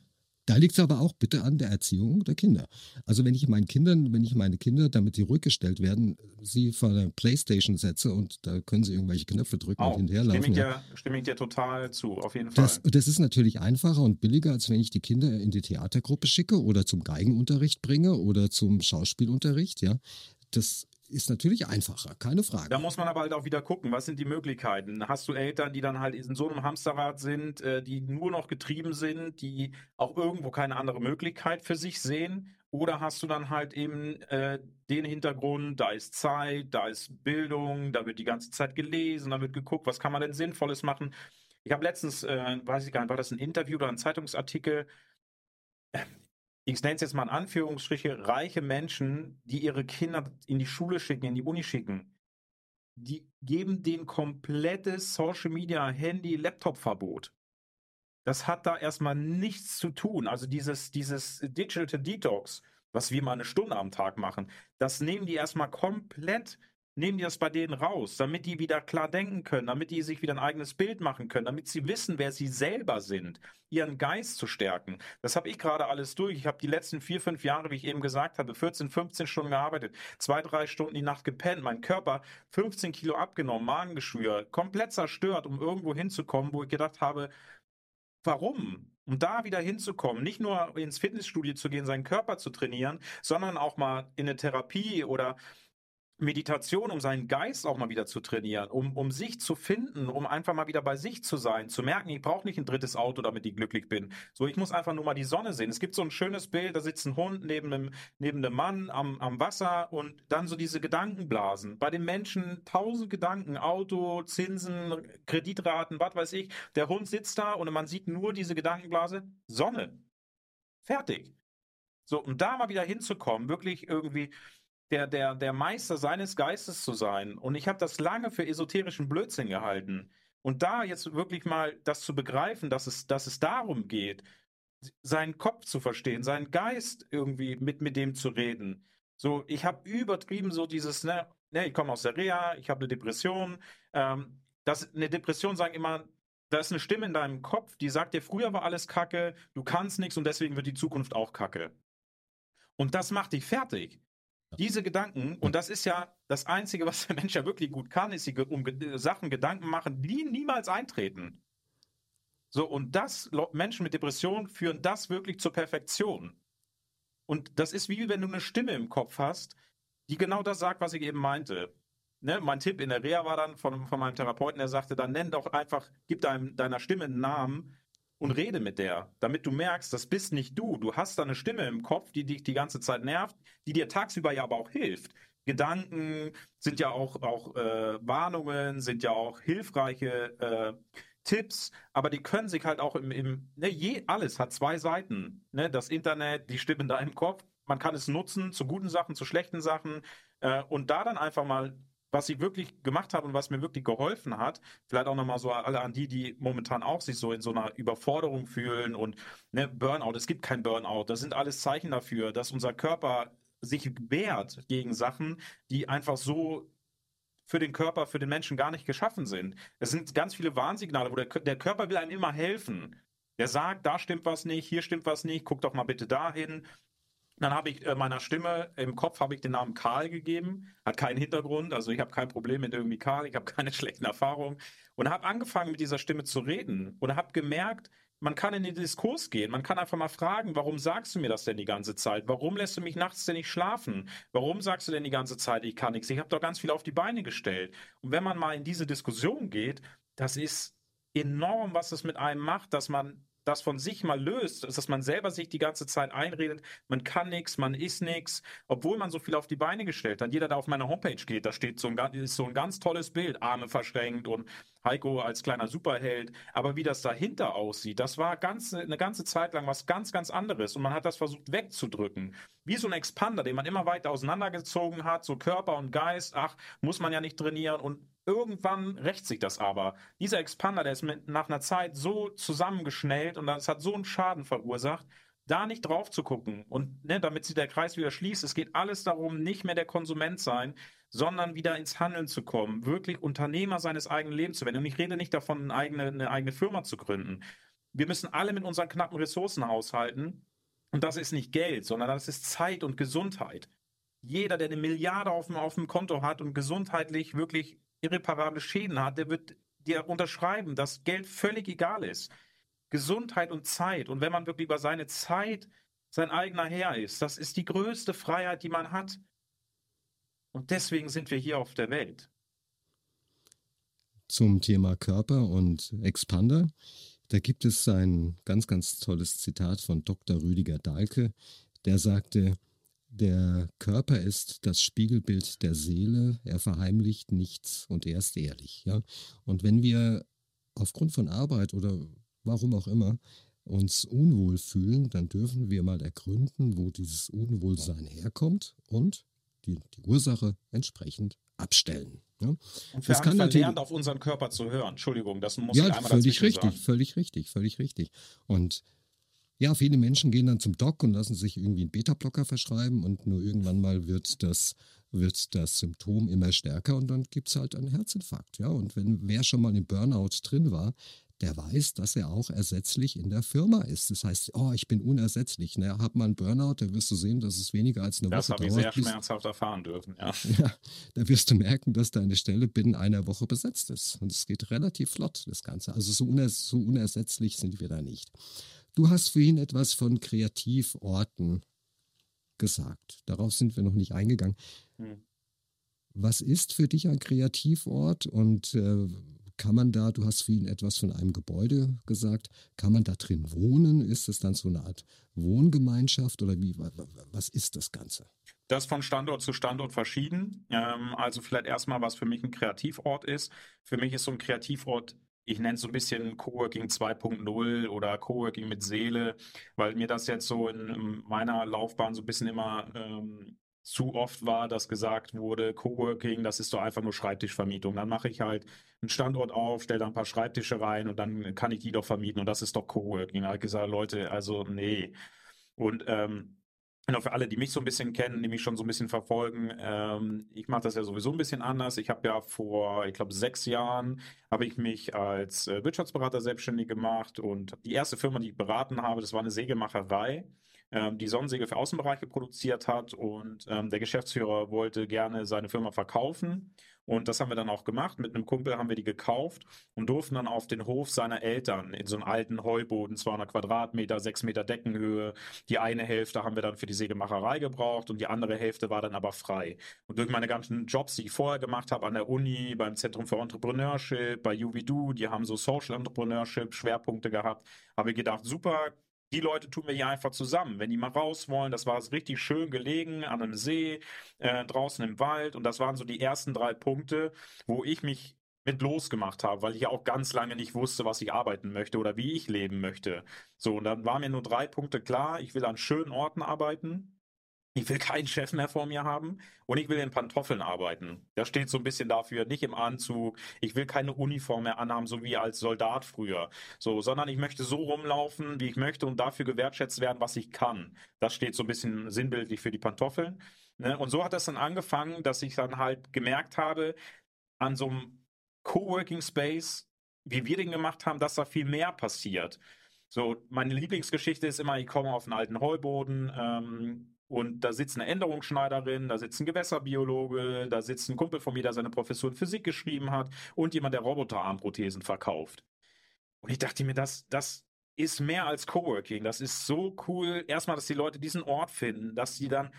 Da liegt es aber auch bitte an der Erziehung der Kinder. Also wenn ich meinen Kindern, wenn ich meine Kinder, damit die rückgestellt werden, sie vor der Playstation setze und da können sie irgendwelche Knöpfe drücken auch, und hinterherlaufen. Stimme ich, dir, stimme ich dir total zu, auf jeden Fall. Das, das ist natürlich einfacher und billiger, als wenn ich die Kinder in die Theatergruppe schicke oder zum Geigenunterricht bringe oder zum Schauspielunterricht. Ja, das ist natürlich einfacher, keine Frage. Da muss man aber halt auch wieder gucken, was sind die Möglichkeiten? Hast du Eltern, die dann halt in so einem Hamsterrad sind, äh, die nur noch getrieben sind, die auch irgendwo keine andere Möglichkeit für sich sehen? Oder hast du dann halt eben äh, den Hintergrund, da ist Zeit, da ist Bildung, da wird die ganze Zeit gelesen, da wird geguckt, was kann man denn Sinnvolles machen? Ich habe letztens, äh, weiß ich gar nicht, war das ein Interview oder ein Zeitungsartikel? Ich nenne es jetzt mal in Anführungsstriche, reiche Menschen, die ihre Kinder in die Schule schicken, in die Uni schicken, die geben denen komplettes Social Media, Handy, Laptop-Verbot. Das hat da erstmal nichts zu tun. Also dieses, dieses Digital Detox, was wir mal eine Stunde am Tag machen, das nehmen die erstmal komplett nehmen die das bei denen raus, damit die wieder klar denken können, damit die sich wieder ein eigenes Bild machen können, damit sie wissen, wer sie selber sind, ihren Geist zu stärken. Das habe ich gerade alles durch. Ich habe die letzten vier, fünf Jahre, wie ich eben gesagt habe, 14, 15 Stunden gearbeitet, zwei, drei Stunden die Nacht gepennt, mein Körper 15 Kilo abgenommen, Magengeschwür, komplett zerstört, um irgendwo hinzukommen, wo ich gedacht habe, warum? Um da wieder hinzukommen, nicht nur ins Fitnessstudio zu gehen, seinen Körper zu trainieren, sondern auch mal in eine Therapie oder Meditation, um seinen Geist auch mal wieder zu trainieren, um, um sich zu finden, um einfach mal wieder bei sich zu sein, zu merken, ich brauche nicht ein drittes Auto, damit ich glücklich bin. So, ich muss einfach nur mal die Sonne sehen. Es gibt so ein schönes Bild, da sitzt ein Hund neben einem, neben einem Mann am, am Wasser und dann so diese Gedankenblasen. Bei den Menschen tausend Gedanken, Auto, Zinsen, Kreditraten, was weiß ich. Der Hund sitzt da und man sieht nur diese Gedankenblase, Sonne. Fertig. So, um da mal wieder hinzukommen, wirklich irgendwie der, der, der Meister seines Geistes zu sein. Und ich habe das lange für esoterischen Blödsinn gehalten. Und da jetzt wirklich mal das zu begreifen, dass es, dass es darum geht, seinen Kopf zu verstehen, seinen Geist irgendwie mit, mit dem zu reden. So, ich habe übertrieben so dieses, ne, ne ich komme aus der Reha, ich habe eine Depression. Ähm, das, eine Depression sagen immer, da ist eine Stimme in deinem Kopf, die sagt dir, früher war alles Kacke, du kannst nichts und deswegen wird die Zukunft auch Kacke. Und das macht dich fertig. Diese Gedanken, und das ist ja das Einzige, was der Mensch ja wirklich gut kann, ist sich um Sachen Gedanken machen, die niemals eintreten. So, und das, Menschen mit Depressionen führen das wirklich zur Perfektion. Und das ist wie wenn du eine Stimme im Kopf hast, die genau das sagt, was ich eben meinte. Ne, mein Tipp in der Reha war dann von, von meinem Therapeuten, der sagte, dann nenn doch einfach, gib deinem, deiner Stimme einen Namen und rede mit der, damit du merkst, das bist nicht du. Du hast da eine Stimme im Kopf, die dich die ganze Zeit nervt, die dir tagsüber ja aber auch hilft. Gedanken, sind ja auch, auch äh, Warnungen, sind ja auch hilfreiche äh, Tipps, aber die können sich halt auch im, im ne, je, alles hat zwei Seiten. Ne? Das Internet, die Stimme da im Kopf, man kann es nutzen zu guten Sachen, zu schlechten Sachen äh, und da dann einfach mal was ich wirklich gemacht habe und was mir wirklich geholfen hat, vielleicht auch nochmal so alle an die, die momentan auch sich so in so einer Überforderung fühlen und ne, Burnout, es gibt kein Burnout, das sind alles Zeichen dafür, dass unser Körper sich wehrt gegen Sachen, die einfach so für den Körper, für den Menschen gar nicht geschaffen sind. Es sind ganz viele Warnsignale, wo der, der Körper will einem immer helfen. Der sagt, da stimmt was nicht, hier stimmt was nicht, guck doch mal bitte dahin. Dann habe ich äh, meiner Stimme im Kopf habe ich den Namen Karl gegeben, hat keinen Hintergrund, also ich habe kein Problem mit irgendwie Karl, ich habe keine schlechten Erfahrungen und habe angefangen mit dieser Stimme zu reden und habe gemerkt, man kann in den Diskurs gehen. Man kann einfach mal fragen, warum sagst du mir das denn die ganze Zeit? Warum lässt du mich nachts denn nicht schlafen? Warum sagst du denn die ganze Zeit, ich kann nichts? Ich habe doch ganz viel auf die Beine gestellt. Und wenn man mal in diese Diskussion geht, das ist enorm, was es mit einem macht, dass man das von sich mal löst, dass man selber sich die ganze Zeit einredet, man kann nichts, man ist nichts, obwohl man so viel auf die Beine gestellt hat. Jeder, der auf meine Homepage geht, da steht so ein, ist so ein ganz tolles Bild, Arme verschränkt und Heiko als kleiner Superheld. Aber wie das dahinter aussieht, das war ganz, eine ganze Zeit lang was ganz, ganz anderes und man hat das versucht wegzudrücken. Wie so ein Expander, den man immer weiter auseinandergezogen hat, so Körper und Geist, ach, muss man ja nicht trainieren und Irgendwann rächt sich das aber. Dieser Expander, der ist mit, nach einer Zeit so zusammengeschnellt und das hat so einen Schaden verursacht, da nicht drauf zu gucken und ne, damit sich der Kreis wieder schließt. Es geht alles darum, nicht mehr der Konsument sein, sondern wieder ins Handeln zu kommen, wirklich Unternehmer seines eigenen Lebens zu werden. Und ich rede nicht davon, eine eigene, eine eigene Firma zu gründen. Wir müssen alle mit unseren knappen Ressourcen haushalten. Und das ist nicht Geld, sondern das ist Zeit und Gesundheit. Jeder, der eine Milliarde auf dem, auf dem Konto hat und gesundheitlich wirklich irreparable Schäden hat, der wird dir unterschreiben, dass Geld völlig egal ist. Gesundheit und Zeit. Und wenn man wirklich über seine Zeit sein eigener Herr ist, das ist die größte Freiheit, die man hat. Und deswegen sind wir hier auf der Welt. Zum Thema Körper und Expander. Da gibt es ein ganz, ganz tolles Zitat von Dr. Rüdiger Dahlke, der sagte, der Körper ist das Spiegelbild der Seele, er verheimlicht nichts und er ist ehrlich. Ja? Und wenn wir aufgrund von Arbeit oder warum auch immer uns unwohl fühlen, dann dürfen wir mal ergründen, wo dieses Unwohlsein herkommt und die, die Ursache entsprechend abstellen. Ja? Und wir das haben verlernt, auf unseren Körper zu hören. Entschuldigung, das muss ja, ich einmal völlig richtig, sagen. völlig richtig, völlig richtig. Und ja, viele Menschen gehen dann zum Doc und lassen sich irgendwie einen Beta-Blocker verschreiben und nur irgendwann mal wird das, wird das Symptom immer stärker und dann gibt es halt einen Herzinfarkt. Ja, und wenn wer schon mal im Burnout drin war, der weiß, dass er auch ersetzlich in der Firma ist. Das heißt, oh, ich bin unersetzlich. Ne? Hab mal einen Burnout, da wirst du sehen, dass es weniger als eine das Woche dauert. Das habe ich sehr schmerzhaft erfahren dürfen, ja. ja. Da wirst du merken, dass deine Stelle binnen einer Woche besetzt ist. Und es geht relativ flott, das Ganze. Also so, uners so unersetzlich sind wir da nicht. Du hast vorhin etwas von Kreativorten gesagt. Darauf sind wir noch nicht eingegangen. Hm. Was ist für dich ein Kreativort und äh, kann man da, du hast vorhin etwas von einem Gebäude gesagt, kann man da drin wohnen? Ist es dann so eine Art Wohngemeinschaft oder wie, was ist das Ganze? Das von Standort zu Standort verschieden. Ähm, also vielleicht erstmal, was für mich ein Kreativort ist. Für mich ist so ein Kreativort ich nenne es so ein bisschen Coworking 2.0 oder Coworking mit Seele, weil mir das jetzt so in meiner Laufbahn so ein bisschen immer ähm, zu oft war, dass gesagt wurde, Coworking, das ist doch einfach nur Schreibtischvermietung. Dann mache ich halt einen Standort auf, stelle da ein paar Schreibtische rein und dann kann ich die doch vermieten und das ist doch Coworking. Da habe ich gesagt, Leute, also nee. Und ähm, Genau, für alle, die mich so ein bisschen kennen, die mich schon so ein bisschen verfolgen, ähm, ich mache das ja sowieso ein bisschen anders. Ich habe ja vor, ich glaube, sechs Jahren habe ich mich als äh, Wirtschaftsberater selbstständig gemacht und die erste Firma, die ich beraten habe, das war eine Sägemacherei, ähm, die Sonnensegel für Außenbereiche produziert hat und ähm, der Geschäftsführer wollte gerne seine Firma verkaufen und das haben wir dann auch gemacht. Mit einem Kumpel haben wir die gekauft und durften dann auf den Hof seiner Eltern in so einen alten Heuboden, 200 Quadratmeter, 6 Meter Deckenhöhe. Die eine Hälfte haben wir dann für die Sägemacherei gebraucht und die andere Hälfte war dann aber frei. Und durch meine ganzen Jobs, die ich vorher gemacht habe an der Uni, beim Zentrum für Entrepreneurship, bei UVDU, die haben so Social Entrepreneurship Schwerpunkte gehabt, habe ich gedacht, super, die Leute tun wir hier einfach zusammen. Wenn die mal raus wollen, das war richtig schön gelegen an einem See, äh, draußen im Wald. Und das waren so die ersten drei Punkte, wo ich mich mit losgemacht habe, weil ich ja auch ganz lange nicht wusste, was ich arbeiten möchte oder wie ich leben möchte. So, und dann waren mir nur drei Punkte klar. Ich will an schönen Orten arbeiten. Ich will keinen Chef mehr vor mir haben und ich will in Pantoffeln arbeiten. Das steht so ein bisschen dafür, nicht im Anzug. Ich will keine Uniform mehr anhaben, so wie als Soldat früher. So, sondern ich möchte so rumlaufen, wie ich möchte und dafür gewertschätzt werden, was ich kann. Das steht so ein bisschen sinnbildlich für die Pantoffeln. Ne? Und so hat das dann angefangen, dass ich dann halt gemerkt habe, an so einem Coworking Space, wie wir den gemacht haben, dass da viel mehr passiert. So, meine Lieblingsgeschichte ist immer, ich komme auf einen alten Heuboden ähm, und da sitzt eine Änderungsschneiderin, da sitzt ein Gewässerbiologe, da sitzt ein Kumpel von mir, der seine Professur in Physik geschrieben hat und jemand, der Roboterarmprothesen verkauft. Und ich dachte mir, das, das ist mehr als Coworking. Das ist so cool. Erstmal, dass die Leute diesen Ort finden, dass sie dann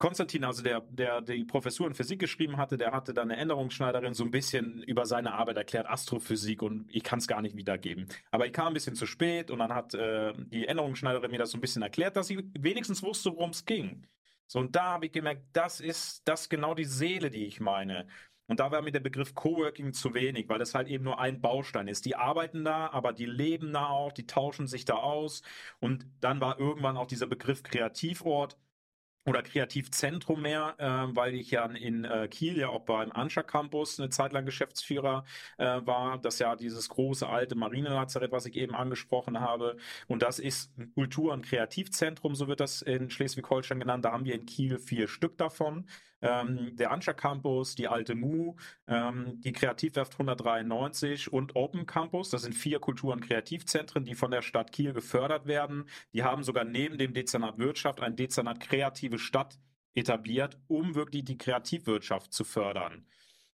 Konstantin, also der, der die Professur in Physik geschrieben hatte, der hatte dann eine Änderungsschneiderin so ein bisschen über seine Arbeit erklärt, Astrophysik und ich kann es gar nicht wiedergeben. Aber ich kam ein bisschen zu spät und dann hat äh, die Änderungsschneiderin mir das so ein bisschen erklärt, dass sie wenigstens wusste, worum es ging. So, und da habe ich gemerkt, das ist das genau die Seele, die ich meine. Und da war mir der Begriff Coworking zu wenig, weil das halt eben nur ein Baustein ist. Die arbeiten da, aber die leben da auch, die tauschen sich da aus. Und dann war irgendwann auch dieser Begriff Kreativort oder Kreativzentrum mehr, äh, weil ich ja in äh, Kiel ja auch beim Anscha Campus eine Zeit lang Geschäftsführer äh, war. Das ja dieses große alte Marinelazarett, was ich eben angesprochen habe. Und das ist ein Kultur- und Kreativzentrum, so wird das in Schleswig-Holstein genannt. Da haben wir in Kiel vier Stück davon ähm, der Anscha Campus, die alte Mu, ähm, die Kreativwerft 193 und Open Campus. Das sind vier Kultur- und Kreativzentren, die von der Stadt Kiel gefördert werden. Die haben sogar neben dem Dezernat Wirtschaft ein Dezernat Kreative Stadt etabliert, um wirklich die Kreativwirtschaft zu fördern.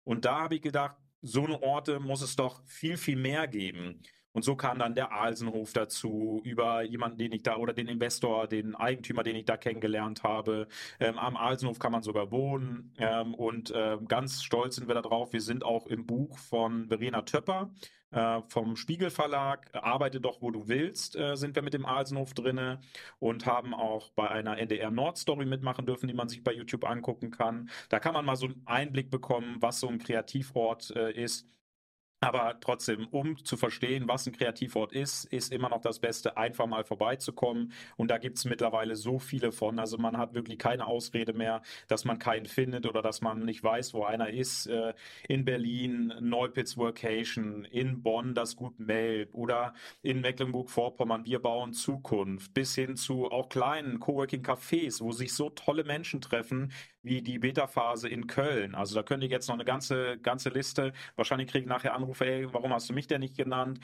Und da habe ich gedacht, so eine Orte muss es doch viel, viel mehr geben. Und so kam dann der Alsenhof dazu, über jemanden, den ich da, oder den Investor, den Eigentümer, den ich da kennengelernt habe. Ähm, am Alsenhof kann man sogar wohnen. Ähm, und äh, ganz stolz sind wir darauf. Wir sind auch im Buch von Verena Töpper äh, vom Spiegel Verlag. Arbeite doch, wo du willst, äh, sind wir mit dem Alsenhof drinne und haben auch bei einer NDR Nord Story mitmachen dürfen, die man sich bei YouTube angucken kann. Da kann man mal so einen Einblick bekommen, was so ein Kreativort äh, ist. Aber trotzdem, um zu verstehen, was ein Kreativort ist, ist immer noch das Beste, einfach mal vorbeizukommen. Und da gibt es mittlerweile so viele von. Also man hat wirklich keine Ausrede mehr, dass man keinen findet oder dass man nicht weiß, wo einer ist. Äh, in Berlin Neupitz Workation, in Bonn das Gut Melb oder in Mecklenburg-Vorpommern Wir bauen Zukunft, bis hin zu auch kleinen Coworking-Cafés, wo sich so tolle Menschen treffen, wie die Beta-Phase in Köln. Also da könnte ich jetzt noch eine ganze, ganze Liste, wahrscheinlich kriege ich nachher Anrufe, ey, warum hast du mich denn nicht genannt?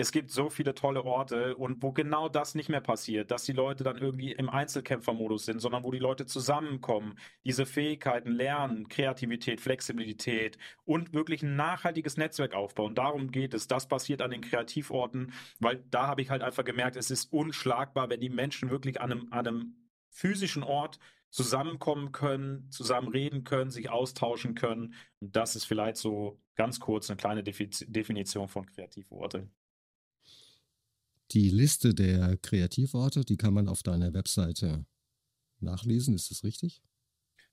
Es gibt so viele tolle Orte und wo genau das nicht mehr passiert, dass die Leute dann irgendwie im Einzelkämpfermodus sind, sondern wo die Leute zusammenkommen, diese Fähigkeiten lernen, Kreativität, Flexibilität und wirklich ein nachhaltiges Netzwerk aufbauen. Darum geht es. Das passiert an den Kreativorten, weil da habe ich halt einfach gemerkt, es ist unschlagbar, wenn die Menschen wirklich an einem, an einem physischen Ort zusammenkommen können, zusammen reden können, sich austauschen können. Und das ist vielleicht so ganz kurz eine kleine Definition von Kreativorte. Die Liste der Kreativorte, die kann man auf deiner Webseite nachlesen, ist das richtig?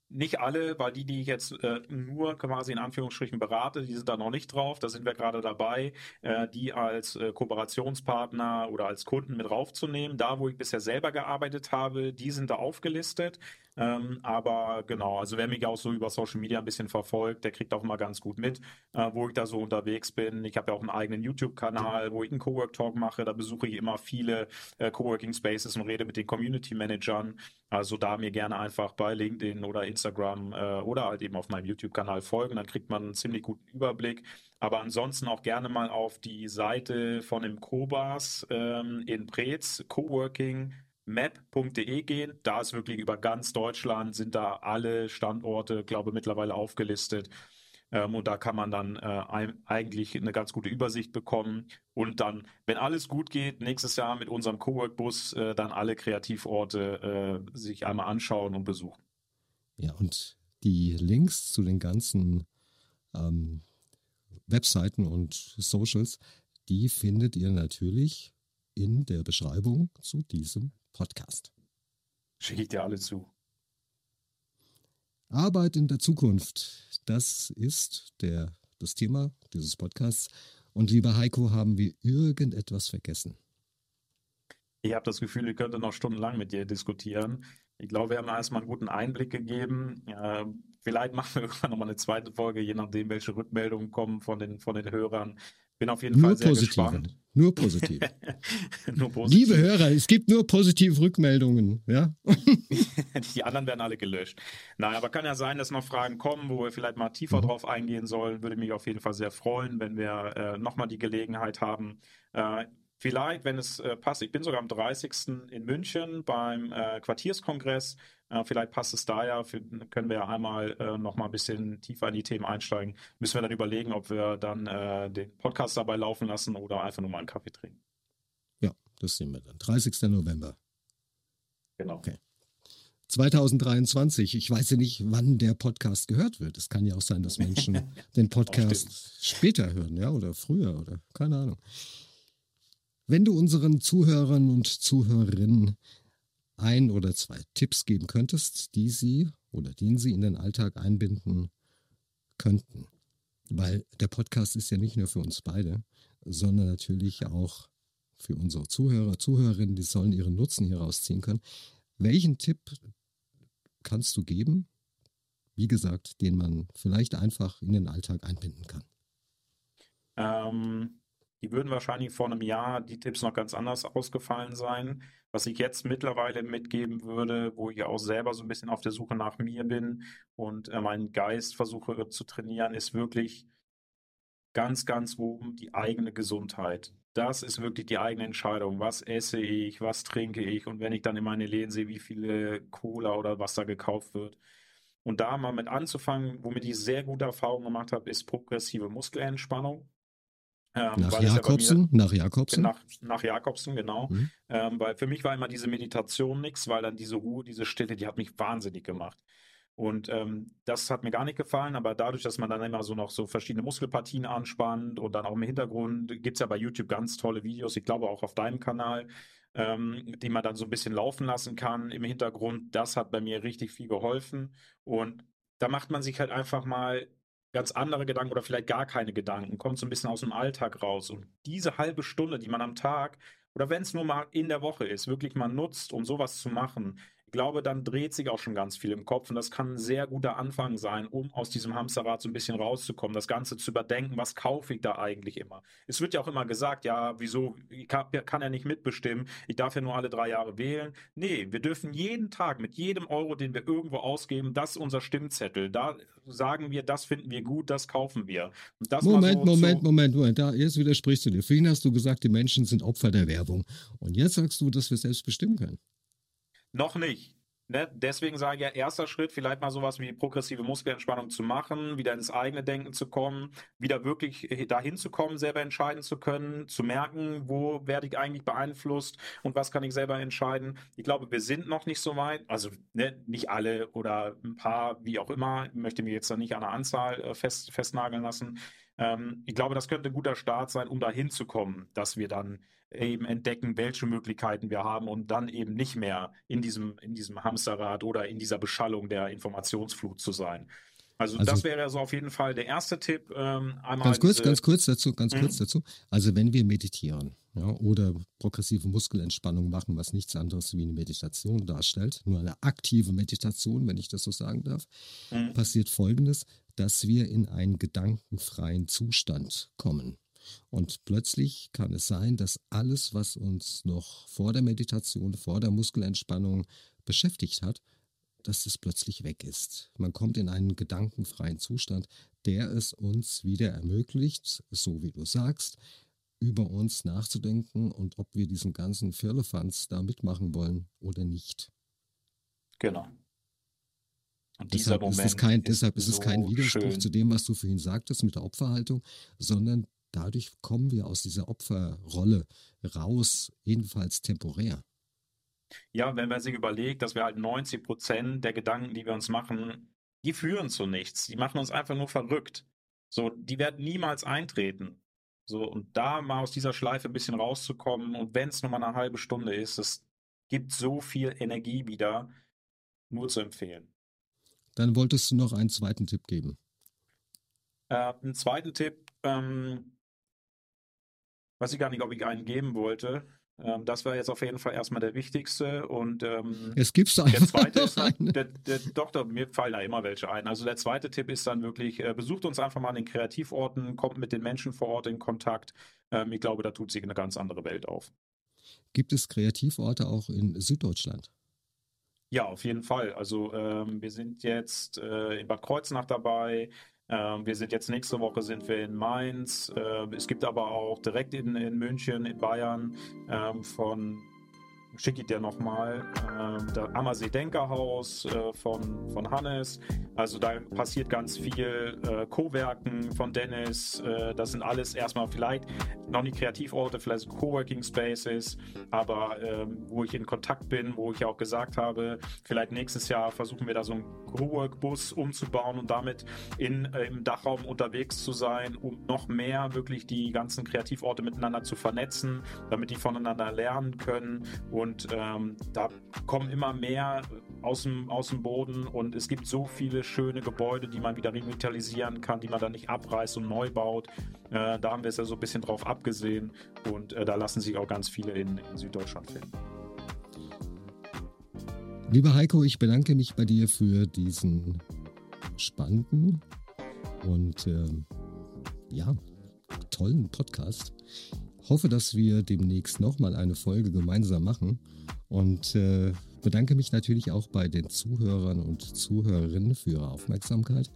Nicht alle, weil die, die ich jetzt äh, nur quasi in Anführungsstrichen berate, die sind da noch nicht drauf. Da sind wir gerade dabei, äh, die als äh, Kooperationspartner oder als Kunden mit raufzunehmen. Da, wo ich bisher selber gearbeitet habe, die sind da aufgelistet. Ähm, aber genau, also wer mich auch so über Social Media ein bisschen verfolgt, der kriegt auch mal ganz gut mit, äh, wo ich da so unterwegs bin. Ich habe ja auch einen eigenen YouTube-Kanal, wo ich einen Cowork Talk mache. Da besuche ich immer viele äh, Coworking Spaces und rede mit den Community Managern. Also da mir gerne einfach bei LinkedIn oder Instagram äh, oder halt eben auf meinem YouTube-Kanal folgen. Dann kriegt man einen ziemlich guten Überblick. Aber ansonsten auch gerne mal auf die Seite von dem Cobas ähm, in Preetz, Coworking map.de gehen. Da ist wirklich über ganz Deutschland sind da alle Standorte, glaube mittlerweile aufgelistet. Ähm, und da kann man dann äh, eigentlich eine ganz gute Übersicht bekommen und dann, wenn alles gut geht, nächstes Jahr mit unserem Cowork-Bus äh, dann alle Kreativorte äh, sich einmal anschauen und besuchen. Ja, und die Links zu den ganzen ähm, Webseiten und Socials, die findet ihr natürlich in der Beschreibung zu diesem Podcast. Schicke ich dir alle zu. Arbeit in der Zukunft, das ist der, das Thema dieses Podcasts. Und lieber Heiko, haben wir irgendetwas vergessen? Ich habe das Gefühl, ich könnte noch stundenlang mit dir diskutieren. Ich glaube, wir haben erstmal einen guten Einblick gegeben. Äh, vielleicht machen wir irgendwann nochmal eine zweite Folge, je nachdem, welche Rückmeldungen kommen von den, von den Hörern. Bin auf jeden nur Fall sehr positive. gespannt. Nur positiv. nur positiv. Liebe Hörer, es gibt nur positive Rückmeldungen, ja? Die anderen werden alle gelöscht. Nein, aber kann ja sein, dass noch Fragen kommen, wo wir vielleicht mal tiefer mhm. drauf eingehen sollen. Würde mich auf jeden Fall sehr freuen, wenn wir äh, nochmal die Gelegenheit haben. Äh, Vielleicht, wenn es äh, passt, ich bin sogar am 30. in München beim äh, Quartierskongress. Äh, vielleicht passt es da ja, für, können wir ja einmal äh, noch mal ein bisschen tiefer in die Themen einsteigen. Müssen wir dann überlegen, ob wir dann äh, den Podcast dabei laufen lassen oder einfach nur mal einen Kaffee trinken. Ja, das sehen wir dann. 30. November. Genau. Okay. 2023. Ich weiß ja nicht, wann der Podcast gehört wird. Es kann ja auch sein, dass Menschen den Podcast später hören, ja, oder früher oder keine Ahnung. Wenn du unseren Zuhörern und Zuhörerinnen ein oder zwei Tipps geben könntest, die sie oder den sie in den Alltag einbinden könnten. Weil der Podcast ist ja nicht nur für uns beide, sondern natürlich auch für unsere Zuhörer, Zuhörerinnen, die sollen ihren Nutzen hieraus ziehen können. Welchen Tipp kannst du geben, wie gesagt, den man vielleicht einfach in den Alltag einbinden kann? Ähm, die würden wahrscheinlich vor einem Jahr die Tipps noch ganz anders ausgefallen sein. Was ich jetzt mittlerweile mitgeben würde, wo ich auch selber so ein bisschen auf der Suche nach mir bin und äh, meinen Geist versuche zu trainieren, ist wirklich ganz, ganz oben die eigene Gesundheit. Das ist wirklich die eigene Entscheidung. Was esse ich, was trinke ich und wenn ich dann in meine Läden sehe, wie viele Cola oder was da gekauft wird. Und da mal mit anzufangen, womit ich sehr gute Erfahrungen gemacht habe, ist progressive Muskelentspannung. Ähm, nach Jakobsen? Ja mir, nach Jakobsen? Nach, nach Jakobsen, genau. Mhm. Ähm, weil für mich war immer diese Meditation nichts, weil dann diese Ruhe, diese Stille, die hat mich wahnsinnig gemacht. Und ähm, das hat mir gar nicht gefallen, aber dadurch, dass man dann immer so noch so verschiedene Muskelpartien anspannt und dann auch im Hintergrund gibt es ja bei YouTube ganz tolle Videos, ich glaube auch auf deinem Kanal, ähm, die man dann so ein bisschen laufen lassen kann im Hintergrund. Das hat bei mir richtig viel geholfen. Und da macht man sich halt einfach mal ganz andere Gedanken oder vielleicht gar keine Gedanken, kommt so ein bisschen aus dem Alltag raus. Und diese halbe Stunde, die man am Tag oder wenn es nur mal in der Woche ist, wirklich mal nutzt, um sowas zu machen, glaube, dann dreht sich auch schon ganz viel im Kopf und das kann ein sehr guter Anfang sein, um aus diesem Hamsterrad so ein bisschen rauszukommen, das Ganze zu überdenken, was kaufe ich da eigentlich immer. Es wird ja auch immer gesagt, ja, wieso, ich kann, kann ja nicht mitbestimmen, ich darf ja nur alle drei Jahre wählen. Nee, wir dürfen jeden Tag mit jedem Euro, den wir irgendwo ausgeben, das ist unser Stimmzettel. Da sagen wir, das finden wir gut, das kaufen wir. Moment, so Moment, Moment, Moment, da, jetzt widersprichst du dir. Vorhin hast du gesagt, die Menschen sind Opfer der Werbung. Und jetzt sagst du, dass wir selbst bestimmen können. Noch nicht. Ne? Deswegen sage ich ja, erster Schritt, vielleicht mal sowas wie progressive Muskelentspannung zu machen, wieder ins eigene Denken zu kommen, wieder wirklich dahin zu kommen, selber entscheiden zu können, zu merken, wo werde ich eigentlich beeinflusst und was kann ich selber entscheiden. Ich glaube, wir sind noch nicht so weit, also ne, nicht alle oder ein paar, wie auch immer, ich möchte mich jetzt da nicht an der Anzahl äh, fest, festnageln lassen. Ähm, ich glaube, das könnte ein guter Start sein, um dahin zu kommen, dass wir dann eben entdecken, welche Möglichkeiten wir haben und dann eben nicht mehr in diesem, in diesem Hamsterrad oder in dieser Beschallung der Informationsflut zu sein. Also, also das wäre so auf jeden Fall der erste Tipp. Ähm, ganz kurz, ganz kurz dazu, ganz mhm. kurz dazu. Also wenn wir meditieren ja, oder progressive Muskelentspannung machen, was nichts anderes wie eine Meditation darstellt, nur eine aktive Meditation, wenn ich das so sagen darf, mhm. passiert Folgendes, dass wir in einen gedankenfreien Zustand kommen. Und plötzlich kann es sein, dass alles, was uns noch vor der Meditation, vor der Muskelentspannung beschäftigt hat, dass es plötzlich weg ist. Man kommt in einen gedankenfreien Zustand, der es uns wieder ermöglicht, so wie du sagst, über uns nachzudenken und ob wir diesen ganzen Firlefanz da mitmachen wollen oder nicht. Genau. Und deshalb dieser Moment ist es kein, deshalb ist es kein Widerspruch schön. zu dem, was du vorhin sagtest mit der Opferhaltung, sondern dadurch kommen wir aus dieser Opferrolle raus, jedenfalls temporär. Ja, wenn man sich überlegt, dass wir halt 90 Prozent der Gedanken, die wir uns machen, die führen zu nichts. Die machen uns einfach nur verrückt. So, die werden niemals eintreten. So, und da mal aus dieser Schleife ein bisschen rauszukommen und wenn es nur mal eine halbe Stunde ist, es gibt so viel Energie wieder, nur zu empfehlen. Dann wolltest du noch einen zweiten Tipp geben. Äh, einen zweiten Tipp, ähm, weiß ich gar nicht, ob ich einen geben wollte. Ähm, das war jetzt auf jeden Fall erstmal der wichtigste. Und ähm, es gibt der zweite ist dann, der, der, doch, doch, mir fallen da immer welche ein. Also der zweite Tipp ist dann wirklich, äh, besucht uns einfach mal an den Kreativorten, kommt mit den Menschen vor Ort in Kontakt. Ähm, ich glaube, da tut sich eine ganz andere Welt auf. Gibt es Kreativorte auch in Süddeutschland? Ja, auf jeden Fall. Also ähm, wir sind jetzt äh, in Bad Kreuznach dabei, wir sind jetzt nächste Woche sind wir in Mainz. Äh, es gibt aber auch direkt in, in München, in Bayern ähm, von schicke ich dir nochmal. Ähm, das Ammersee Denkerhaus äh, von, von Hannes. Also da passiert ganz viel. Äh, Co-Werken von Dennis. Äh, das sind alles erstmal vielleicht noch nicht Kreativorte, vielleicht Coworking Spaces, aber ähm, wo ich in Kontakt bin, wo ich ja auch gesagt habe, vielleicht nächstes Jahr versuchen wir da so einen Cowork-Bus umzubauen und damit in, äh, im Dachraum unterwegs zu sein, um noch mehr wirklich die ganzen Kreativorte miteinander zu vernetzen, damit die voneinander lernen können und und ähm, da kommen immer mehr aus dem, aus dem Boden und es gibt so viele schöne Gebäude, die man wieder revitalisieren kann, die man dann nicht abreißt und neu baut. Äh, da haben wir es ja so ein bisschen drauf abgesehen und äh, da lassen sich auch ganz viele in, in Süddeutschland finden. Lieber Heiko, ich bedanke mich bei dir für diesen spannenden und äh, ja, tollen Podcast hoffe, dass wir demnächst nochmal eine Folge gemeinsam machen und äh, bedanke mich natürlich auch bei den Zuhörern und Zuhörerinnen für ihre Aufmerksamkeit.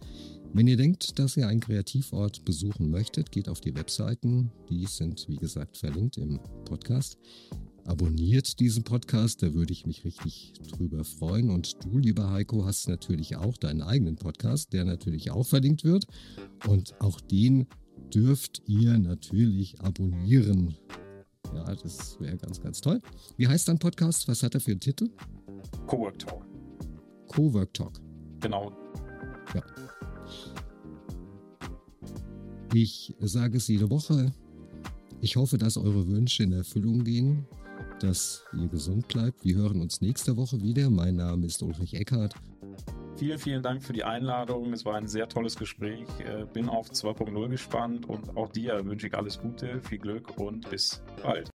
Wenn ihr denkt, dass ihr einen Kreativort besuchen möchtet, geht auf die Webseiten. Die sind, wie gesagt, verlinkt im Podcast. Abonniert diesen Podcast, da würde ich mich richtig drüber freuen. Und du, lieber Heiko, hast natürlich auch deinen eigenen Podcast, der natürlich auch verlinkt wird. Und auch den dürft ihr natürlich abonnieren. Ja, das wäre ganz, ganz toll. Wie heißt dein Podcast? Was hat er für einen Titel? Cowork Talk. Cowork Talk. Genau. Ja. Ich sage es jede Woche. Ich hoffe, dass eure Wünsche in Erfüllung gehen, dass ihr gesund bleibt. Wir hören uns nächste Woche wieder. Mein Name ist Ulrich Eckhardt Vielen, vielen Dank für die Einladung. Es war ein sehr tolles Gespräch. Äh, bin auf 2.0 gespannt und auch dir wünsche ich alles Gute, viel Glück und bis bald.